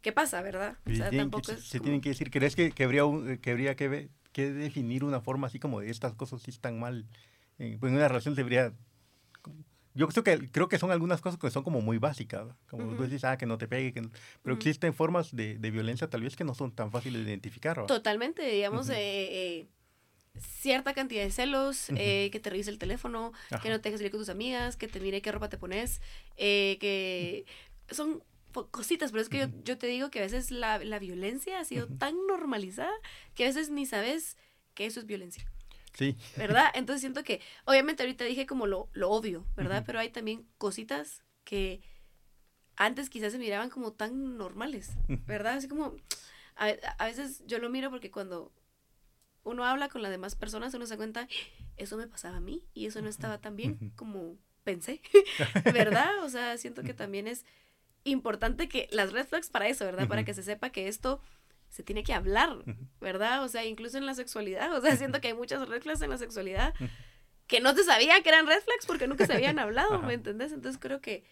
¿qué pasa, verdad? O sea, que- tampoco se, es. se como- tienen que decir, ¿crees que, que habría, un- que, habría que, que definir una forma así como de estas cosas sí están mal? Eh, pues en una relación debería... Yo creo que, creo que son algunas cosas que son como muy básicas, como Ujú. tú dices, ah, que no te pegue, que no- pero Ujú. existen formas de, de violencia tal vez que no son tan fáciles de identificar. ¿va? Totalmente, digamos, Ujú. eh, eh, cierta cantidad de celos, Ujú. eh, que te revise el teléfono, Ajá. que no te dejes salir con tus amigas, que te mire qué ropa te pones, eh, que son cositas, pero es que yo, yo te digo que a veces la, la violencia ha sido tan normalizada que a veces ni sabes que eso es violencia, Sí, ¿verdad? Entonces siento que, obviamente ahorita dije como lo, lo obvio, ¿verdad? Pero hay también cositas que antes quizás se miraban como tan normales. ¿verdad? Así como, a, a veces yo lo miro porque cuando uno habla con las demás personas, uno se da cuenta, eso me pasaba a mí y eso no estaba tan bien como pensé, ¿verdad? O sea, siento que también es importante que las red flags para eso, ¿verdad? Para que se sepa que esto se tiene que hablar. ¿verdad? O sea, incluso en la sexualidad, o sea, siento que hay muchas red flags en la sexualidad que no se sabía que eran red flags porque nunca se habían hablado. ¿me entendés? Entonces creo que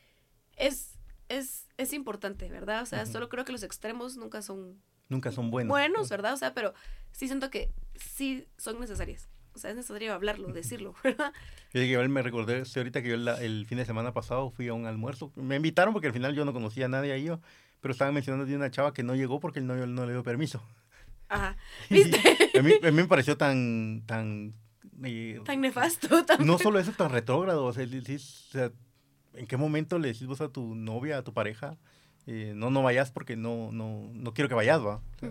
es, es, es importante, ¿verdad? O sea, solo creo que los extremos nunca son nunca son buenos. buenos, ¿verdad? O sea, pero sí siento que sí son necesarias. O sea, es necesario hablarlo, decirlo, ¿verdad? Yo igual me recordé ahorita que yo la- el fin de semana pasado fui a un almuerzo. Me invitaron porque al final yo no conocía a nadie ahí, yo, pero estaban mencionando de una chava que no llegó porque el novio no le dio permiso. Ajá. ¿Viste? a, mí, a mí me pareció tan... tan eh, Tan nefasto no solo eso, tan retrógrado. O sea, decís, o sea, ¿en qué momento le decís vos a tu novia, a tu pareja? eh, no, no vayas porque no, no, no quiero que vayas, ¿va? O sea,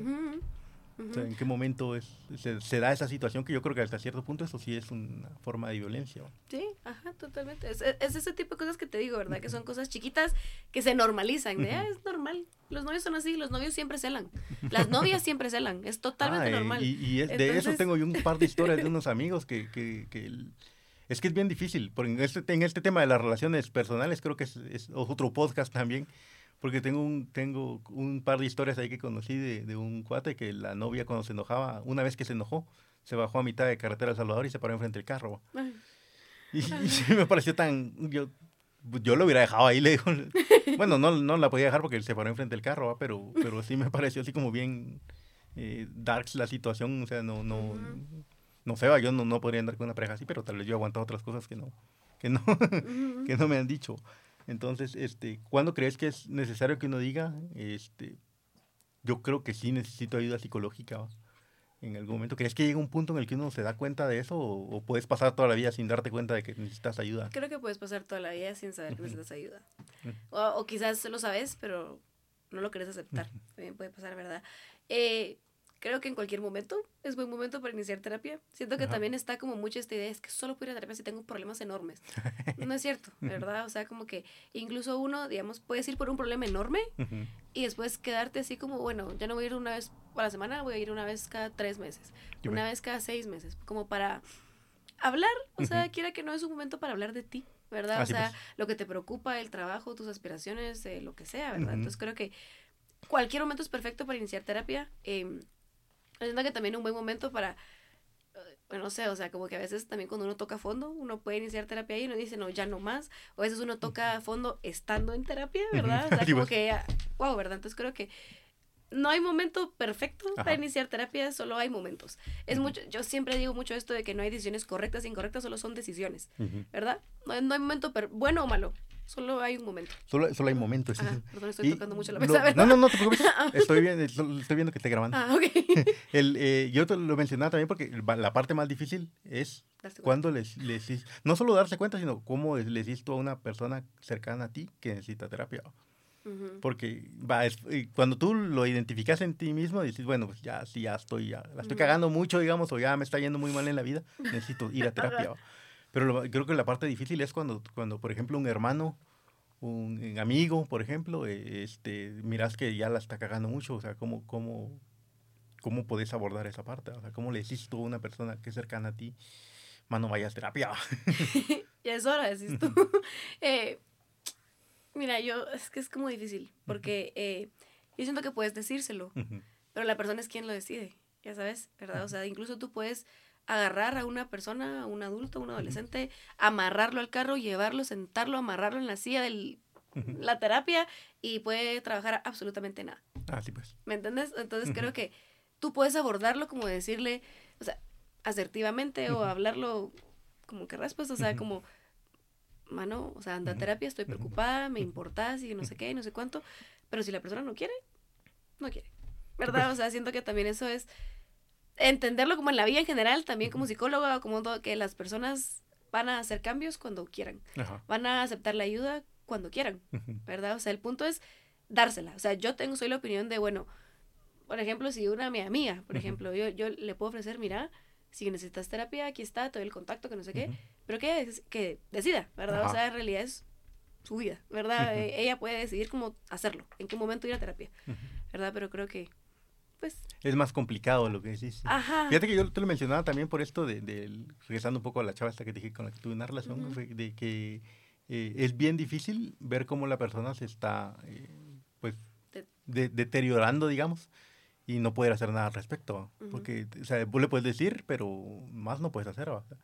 O sea. ¿En qué momento es, se, se da esa situación que yo creo que hasta cierto punto eso sí es una forma de violencia? Sí, ajá, totalmente. Es, es ese tipo de cosas que te digo, ¿verdad? Que son cosas chiquitas que se normalizan. De, ah, es normal. Los novios son así, los novios siempre celan. Las novias siempre celan. Es totalmente Ah, y- normal. Y, y es- de eso Entonces- tengo yo un par de historias de unos amigos que, que, que el- es que es bien difícil. Porque en este, en este tema de las relaciones personales creo que es, es otro podcast también. Porque tengo un, tengo un par de historias ahí que conocí de, de un cuate que la novia cuando se enojaba, una vez que se enojó, se bajó a mitad de carretera El Salvador y se paró enfrente del carro. Y, y sí me pareció tan... Yo, yo lo hubiera dejado ahí, le digo. Bueno, no, no la podía dejar porque él se paró enfrente del carro, ¿va? pero, pero sí me pareció así como bien eh, darks la situación. O sea, no, no, no sé, va, yo no, no podría andar con una pareja así, pero tal vez yo he aguantado otras cosas que no, que no, que no me han dicho. Entonces, este, ¿cuándo crees que es necesario que uno diga? Este, yo creo que sí necesito ayuda psicológica. ¿va? En algún momento, ¿crees que llega un punto en el que uno se da cuenta de eso o, o puedes pasar toda la vida sin darte cuenta de que necesitas ayuda? Creo que puedes pasar toda la vida sin saber que necesitas ayuda. O, o quizás lo sabes, pero no lo quieres aceptar. También puede pasar, ¿verdad? Eh, creo que en cualquier momento es buen momento para iniciar terapia. Siento que Ajá. también está como mucha esta idea, es que solo puedo ir a terapia si tengo problemas enormes. No es cierto, ¿verdad? O sea, como que incluso uno, digamos, puedes ir por un problema enorme y después quedarte así como, bueno, ya no voy a ir una vez a la semana, voy a ir una vez cada tres meses, una vez cada seis meses, como para hablar, o sea, quiera que no es un momento para hablar de ti, ¿verdad? Así o sea, pues. lo que te preocupa, el trabajo, tus aspiraciones, eh, lo que sea, ¿verdad? Entonces creo que cualquier momento es perfecto para iniciar terapia. Eh, siento que también un buen momento para... bueno, no sé, o sea, como que a veces también cuando uno toca fondo, uno puede iniciar terapia ahí y uno dice, no, ya no más. O a veces uno toca fondo estando en terapia, ¿verdad? O sea, como que, wow, ¿verdad? Entonces creo que no hay momento perfecto para Ajá. iniciar terapia, solo hay momentos. Es mucho, yo siempre digo mucho esto de que no hay decisiones correctas e incorrectas, solo son decisiones. ¿verdad? No, hay- no hay momento per- bueno o malo, solo hay un momento. Solo, solo hay momentos. sí, Ajá, sí. perdón, estoy Y tocando mucho la lo- mesa, ¿verdad? No, no, no te preocupes. Estoy, bien, estoy viendo que esté grabando. Ah, ok. El, eh, yo te lo mencionaba también porque la parte más difícil es cuando les, les no solo darse cuenta, sino cómo les, dices tú a una persona cercana a ti que necesita terapia. Ujú. Porque va, es- y cuando tú lo identificas en ti mismo, dices, bueno, pues ya, sí, ya estoy, ya, la estoy Ujú. cagando mucho, digamos, o ya me está yendo muy mal en la vida, necesito ir a terapia. Pero lo- creo que la parte difícil es cuando, cuando por ejemplo, un hermano, un, un amigo, por ejemplo, eh, este, miras que ya la está cagando mucho, o sea, ¿cómo, cómo, cómo podés abordar esa parte? O sea, ¿cómo le dices tú a una persona que es cercana a ti, mano, vayas a terapia? Ya es hora, decís tú. Eh, mira, yo, es que es como difícil, porque eh, yo siento que puedes decírselo, pero la persona es quien lo decide, ya sabes, ¿verdad? O sea, incluso tú puedes agarrar a una persona, a un adulto, a un adolescente, amarrarlo al carro, llevarlo, sentarlo, amarrarlo en la silla de la terapia y puede trabajar absolutamente nada. Ah, sí, pues. ¿Me entiendes? Entonces creo que tú puedes abordarlo como decirle, o sea, asertivamente o hablarlo como querrás, pues, o sea, como, mano, o sea, anda a terapia, estoy preocupada, me importas y no sé qué y no sé cuánto, pero si la persona no quiere, no quiere, ¿verdad? O sea, siento que también eso es entenderlo como en la vida en general, también como psicóloga o como todo, que las personas van a hacer cambios cuando quieran, Ajá. van a aceptar la ayuda cuando quieran. ¿verdad? O sea, el punto es dársela. O sea, yo tengo, soy la opinión de, bueno, por ejemplo, si una mi amiga, por ejemplo, yo, yo le puedo ofrecer, mira, si necesitas terapia, aquí está, te doy el contacto, que no sé qué, pero que, que decida, ¿verdad? O Ajá. sea, en realidad es su vida, ¿verdad? Eh, Ella puede decidir cómo hacerlo, en qué momento ir a terapia. ¿verdad? Pero creo que, pues, Es más complicado lo que decís. ajá. Fíjate que yo te lo mencionaba también por esto de, de- regresando un poco a la chava esta que te dije con la que tuve una relación, Ujú. fue de que eh, es bien difícil ver cómo la persona se está, eh, pues, De- de- deteriorando, digamos, y no poder hacer nada al respecto. Ujú. Porque, o sea, vos le puedes decir, pero más no puedes hacer. sea,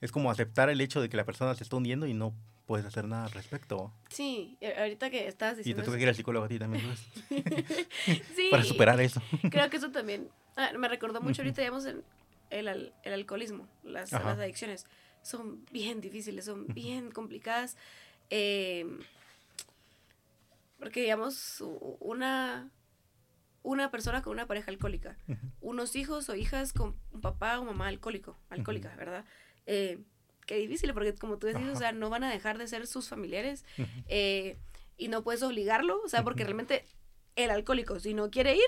es como aceptar el hecho de que la persona se está hundiendo y no puedes hacer nada al respecto. Sí, y ahorita que estabas Y te diciendo toca eso- ir al psicólogo a ti también, ¿sabes? sí, para superar eso. creo que eso también ah, me recordó mucho ahorita, digamos, el, el alcoholismo, las, Ajá. las adicciones. Son bien difíciles, son bien complicadas. eh, porque, digamos, una, una persona con una pareja alcohólica, unos hijos o hijas con un papá o mamá alcohólico, alcohólica, ¿verdad? Eh, qué difícil, porque como tú decís, o Ajá. sea, no van a dejar de ser sus familiares eh, y no puedes obligarlo, o sea, porque realmente el alcohólico, si no quiere ir,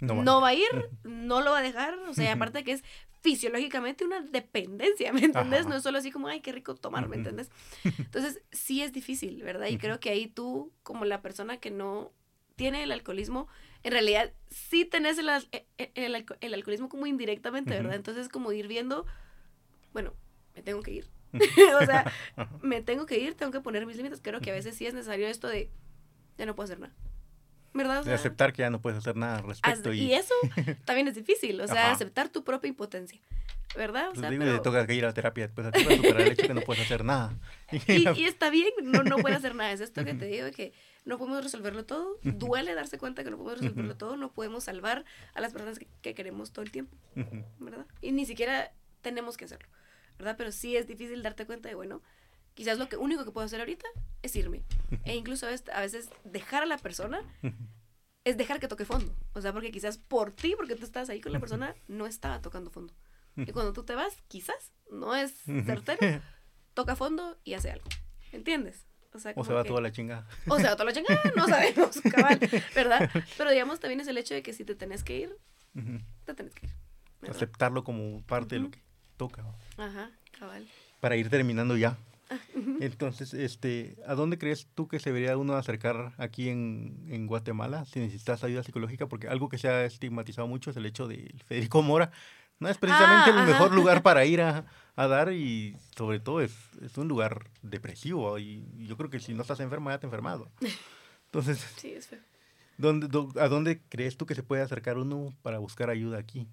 No, no, va. va a ir, no lo va a dejar, o sea, aparte que es fisiológicamente una dependencia, ¿me entendés? Ajá. No es solo así como, ay, qué rico tomar, ¿me entendés? Entonces, sí es difícil, ¿verdad? Y creo que ahí tú, como la persona que no tiene el alcoholismo, en realidad sí tenés el, al- e- e- el alco- el alcoholismo como indirectamente, ¿verdad? Entonces, como ir viendo, bueno, me tengo que ir. O sea, me tengo que ir, tengo que poner mis límites. Creo que a veces sí es necesario esto de, ya no puedo hacer nada. ¿Verdad? O De sea, aceptar que ya no puedes hacer nada al respecto. y eso también es difícil, o sea, Ajá. aceptar tu propia impotencia, ¿verdad? O Pues sea, digo, pero- le toca que ir a la terapia después a ti para superar el hecho que no puedes hacer nada. y, y está bien, no, no puede hacer nada. Es esto que te digo, de que no podemos resolverlo todo. Duele darse cuenta que no podemos resolverlo todo. No podemos salvar a las personas que, que queremos todo el tiempo. ¿verdad? Y ni siquiera tenemos que hacerlo, ¿verdad? Pero sí es difícil darte cuenta de, bueno, quizás lo que único que puedo hacer ahorita es irme. E incluso a veces, dejar a la persona es dejar que toque fondo. O sea, porque quizás por ti, porque tú estás ahí con la persona, no estaba tocando fondo. Y cuando tú te vas, quizás, no es certero, toca fondo y hace algo. ¿Entiendes? O, sea, O como se va que- toda la chingada. O se va toda la chingada, no sabemos, cabal, ¿verdad? Pero digamos también es el hecho de que si te tenés que ir, te tenés que ir. ¿verdad? Aceptarlo como parte de lo que toca. Ajá, cabal. Para ir terminando ya. Ah. Entonces, este, ¿a dónde crees tú que se debería uno acercar aquí en, en Guatemala si necesitas ayuda psicológica? Porque algo que se ha estigmatizado mucho es el hecho de Federico Mora. No es precisamente Ah, el ajá. mejor lugar para ir a, a dar y sobre todo es, es un lugar depresivo y yo creo que si no estás enfermo ya te enfermado. Entonces, Sí, es feo. ¿dónde, dó- ¿a dónde crees tú que se puede acercar uno para buscar ayuda aquí?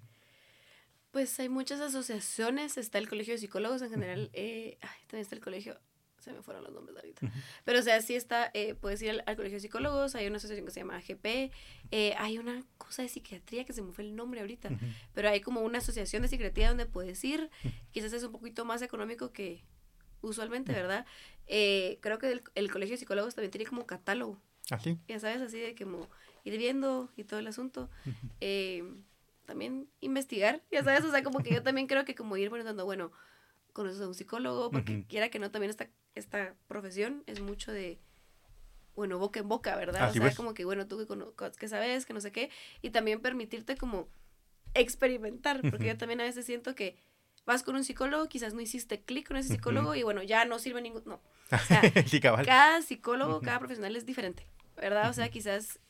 Pues hay muchas asociaciones, está el Colegio de Psicólogos en general, eh, ay, también está el Colegio, se me fueron los nombres ahorita, pero o sea, sí está, eh, puedes ir al, al Colegio de Psicólogos, hay una asociación que se llama AGP, eh, hay una cosa de psiquiatría que se me fue el nombre ahorita, pero hay como una asociación de psiquiatría donde puedes ir, quizás es un poquito más económico que usualmente, ¿verdad? Eh, creo que el, el Colegio de Psicólogos también tiene como catálogo, Así. ya sabes, así de como ir viendo y todo el asunto. También investigar, ya sabes, o sea, como que yo también creo que como ir poniendo, bueno, conoces a un psicólogo, porque quiera que no, también esta, esta profesión es mucho de, bueno, boca en boca, ¿verdad? Así o sea, como que, bueno, tú que, que sabes, que no sé qué, y también permitirte como experimentar, porque yo también a veces siento que vas con un psicólogo, quizás no hiciste clic con ese psicólogo y bueno, ya no sirve ningún, no. O sea, sí, cabal. cada psicólogo, cada profesional es diferente, ¿verdad? O sea, quizás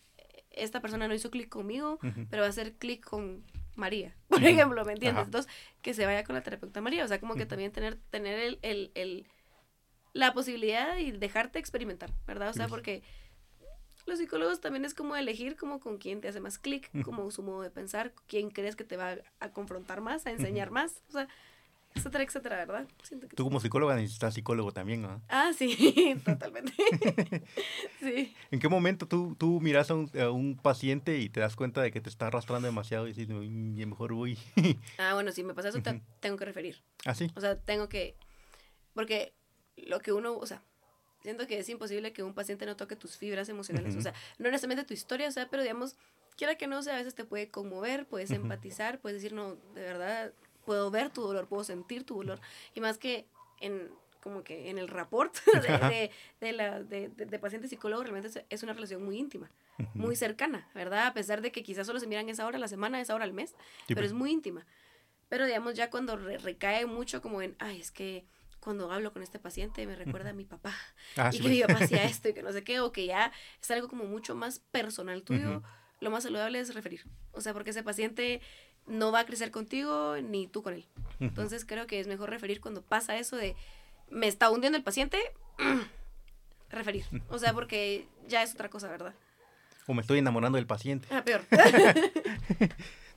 esta persona no hizo clic conmigo, pero va a hacer clic con María, por ejemplo, ¿me entiendes? Ajá. Entonces, que se vaya con la terapeuta María, o sea, como que también tener, tener el, el, el- la posibilidad y dejarte experimentar, ¿verdad? O sea, porque los psicólogos también es como elegir como con quién te hace más clic, como su modo de pensar, quién crees que te va a confrontar más, a enseñar más, o sea, etcétera, etcétera, ¿verdad? Siento que Tú como psicóloga necesitas psicólogo también, ¿no? Ah, sí, totalmente. sí. ¿En qué momento tú, tú miras a un, a un paciente y te das cuenta de que te está arrastrando demasiado y dices, "Mm, ya mejor voy? Ah, bueno, si me pasa eso, te- tengo que referir. Así. O sea, tengo que... Porque lo que uno, o sea, siento que es imposible que un paciente no toque tus fibras emocionales. O sea, no necesariamente tu historia, o sea, pero digamos, quiera que no, o sea, a veces te puede conmover, puedes empatizar, puedes decir, no, de verdad, puedo ver tu dolor, puedo sentir tu dolor. Y más que en como que en el rapport de, de, de la, de, de- paciente psicólogo realmente es, una relación muy íntima, muy cercana, ¿verdad? A pesar de que quizás solo se miran esa hora a la semana, esa hora al mes, Sí, pero pues. es muy íntima. Pero digamos, ya cuando re- recae mucho como en, ay, es que cuando hablo con este paciente me recuerda a mi papá Ah, y sí, que mi pues. papá hacía esto y que no sé qué, o que ya es algo como mucho más personal tuyo, Ujú. lo más saludable es referir. O sea, porque ese paciente no va a crecer contigo ni tú con él. Entonces creo que es mejor referir cuando pasa eso de, me está hundiendo el paciente, referir. O sea, porque ya es otra cosa, ¿verdad? O me estoy enamorando del paciente. Ah, peor.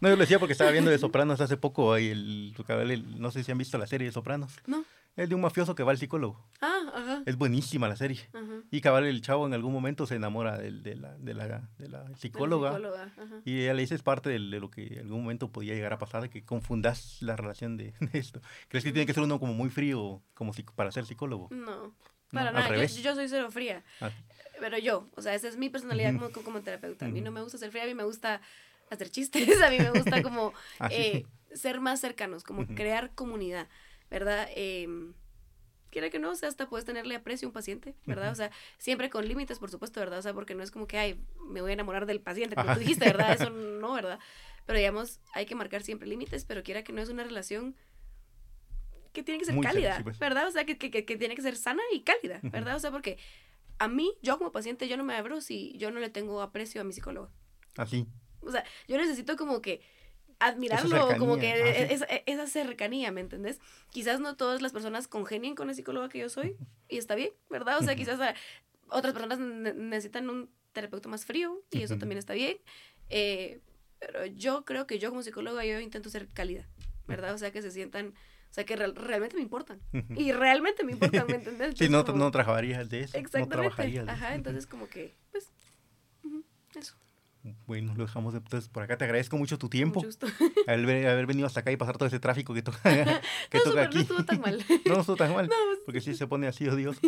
No, yo lo decía porque estaba viendo de Sopranos hace poco. el, el- no sé si han visto la serie de Sopranos. no. Es de un mafioso que va al psicólogo. Ah, ajá. Es buenísima la serie. ajá. Y cabal, el chavo en algún momento se enamora del- de, la, de, la, de la psicóloga. Y ella le dice es parte de, lo que en algún momento podía llegar a pasar, de que confundas la relación de, de esto. ¿Crees que tiene que ser uno como muy frío como psic- para ser psicólogo? No, para nada. Yo, revés. yo soy cero fría. Ah, Pero yo, o sea, esa es mi personalidad como, como terapeuta. A mí no me gusta ser fría, a mí me gusta hacer chistes, a mí me gusta como Ah, eh, ser más cercanos, como crear comunidad, ¿verdad? Eh, quiera que no, o sea, hasta puedes tenerle aprecio a un paciente, ¿verdad? O sea, siempre con límites, por supuesto, ¿verdad? O sea, porque no es como que, ay, me voy a enamorar del paciente, como Ajá. tú dijiste, ¿verdad? Eso no, ¿verdad? Pero digamos, hay que marcar siempre límites, pero quiera que no es una relación que tiene que ser Muy cálida, sí, pues. ¿verdad? O sea, que, que, que- tiene que ser sana y cálida. ¿verdad? O sea, porque a mí, yo como paciente, yo no me abro si yo no le tengo aprecio a mi psicólogo. así. O sea, yo necesito como que admirarlo, como que cercanía, ah, sí. esa, esa cercanía, ¿me entendés? Quizás no todas las personas congenien con el psicólogo que yo soy y está bien, ¿verdad? O sea, quizás a- otras personas ne- necesitan un terapeuta más frío y eso también está bien. Eh, pero yo creo que yo como psicóloga yo intento ser cálida, ¿verdad? O sea, que se sientan, o sea, que real- realmente me importan. Y realmente me importan, ¿me entendés? Sí, no, como- no trabajarías de eso. No Exactamente. trabajarías de Ajá, eso. entonces como que, pues, eso. Bueno, lo dejamos entonces por acá. Te agradezco mucho tu tiempo. Mucho. Haber, haber venido hasta acá y pasar todo ese tráfico que, toca que No, toca súper, aquí. no estuvo tan mal. No, no estuvo tan mal. No, pues- Porque sí se pone así odioso.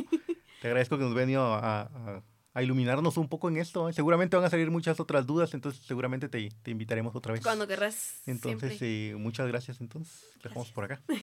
Te agradezco que nos venido a, a- a iluminarnos un poco en esto. ¿eh? Seguramente van a salir muchas otras dudas, entonces seguramente te, te invitaremos otra vez. Cuando querrás. Entonces, eh, muchas gracias. Entonces, dejamos por acá.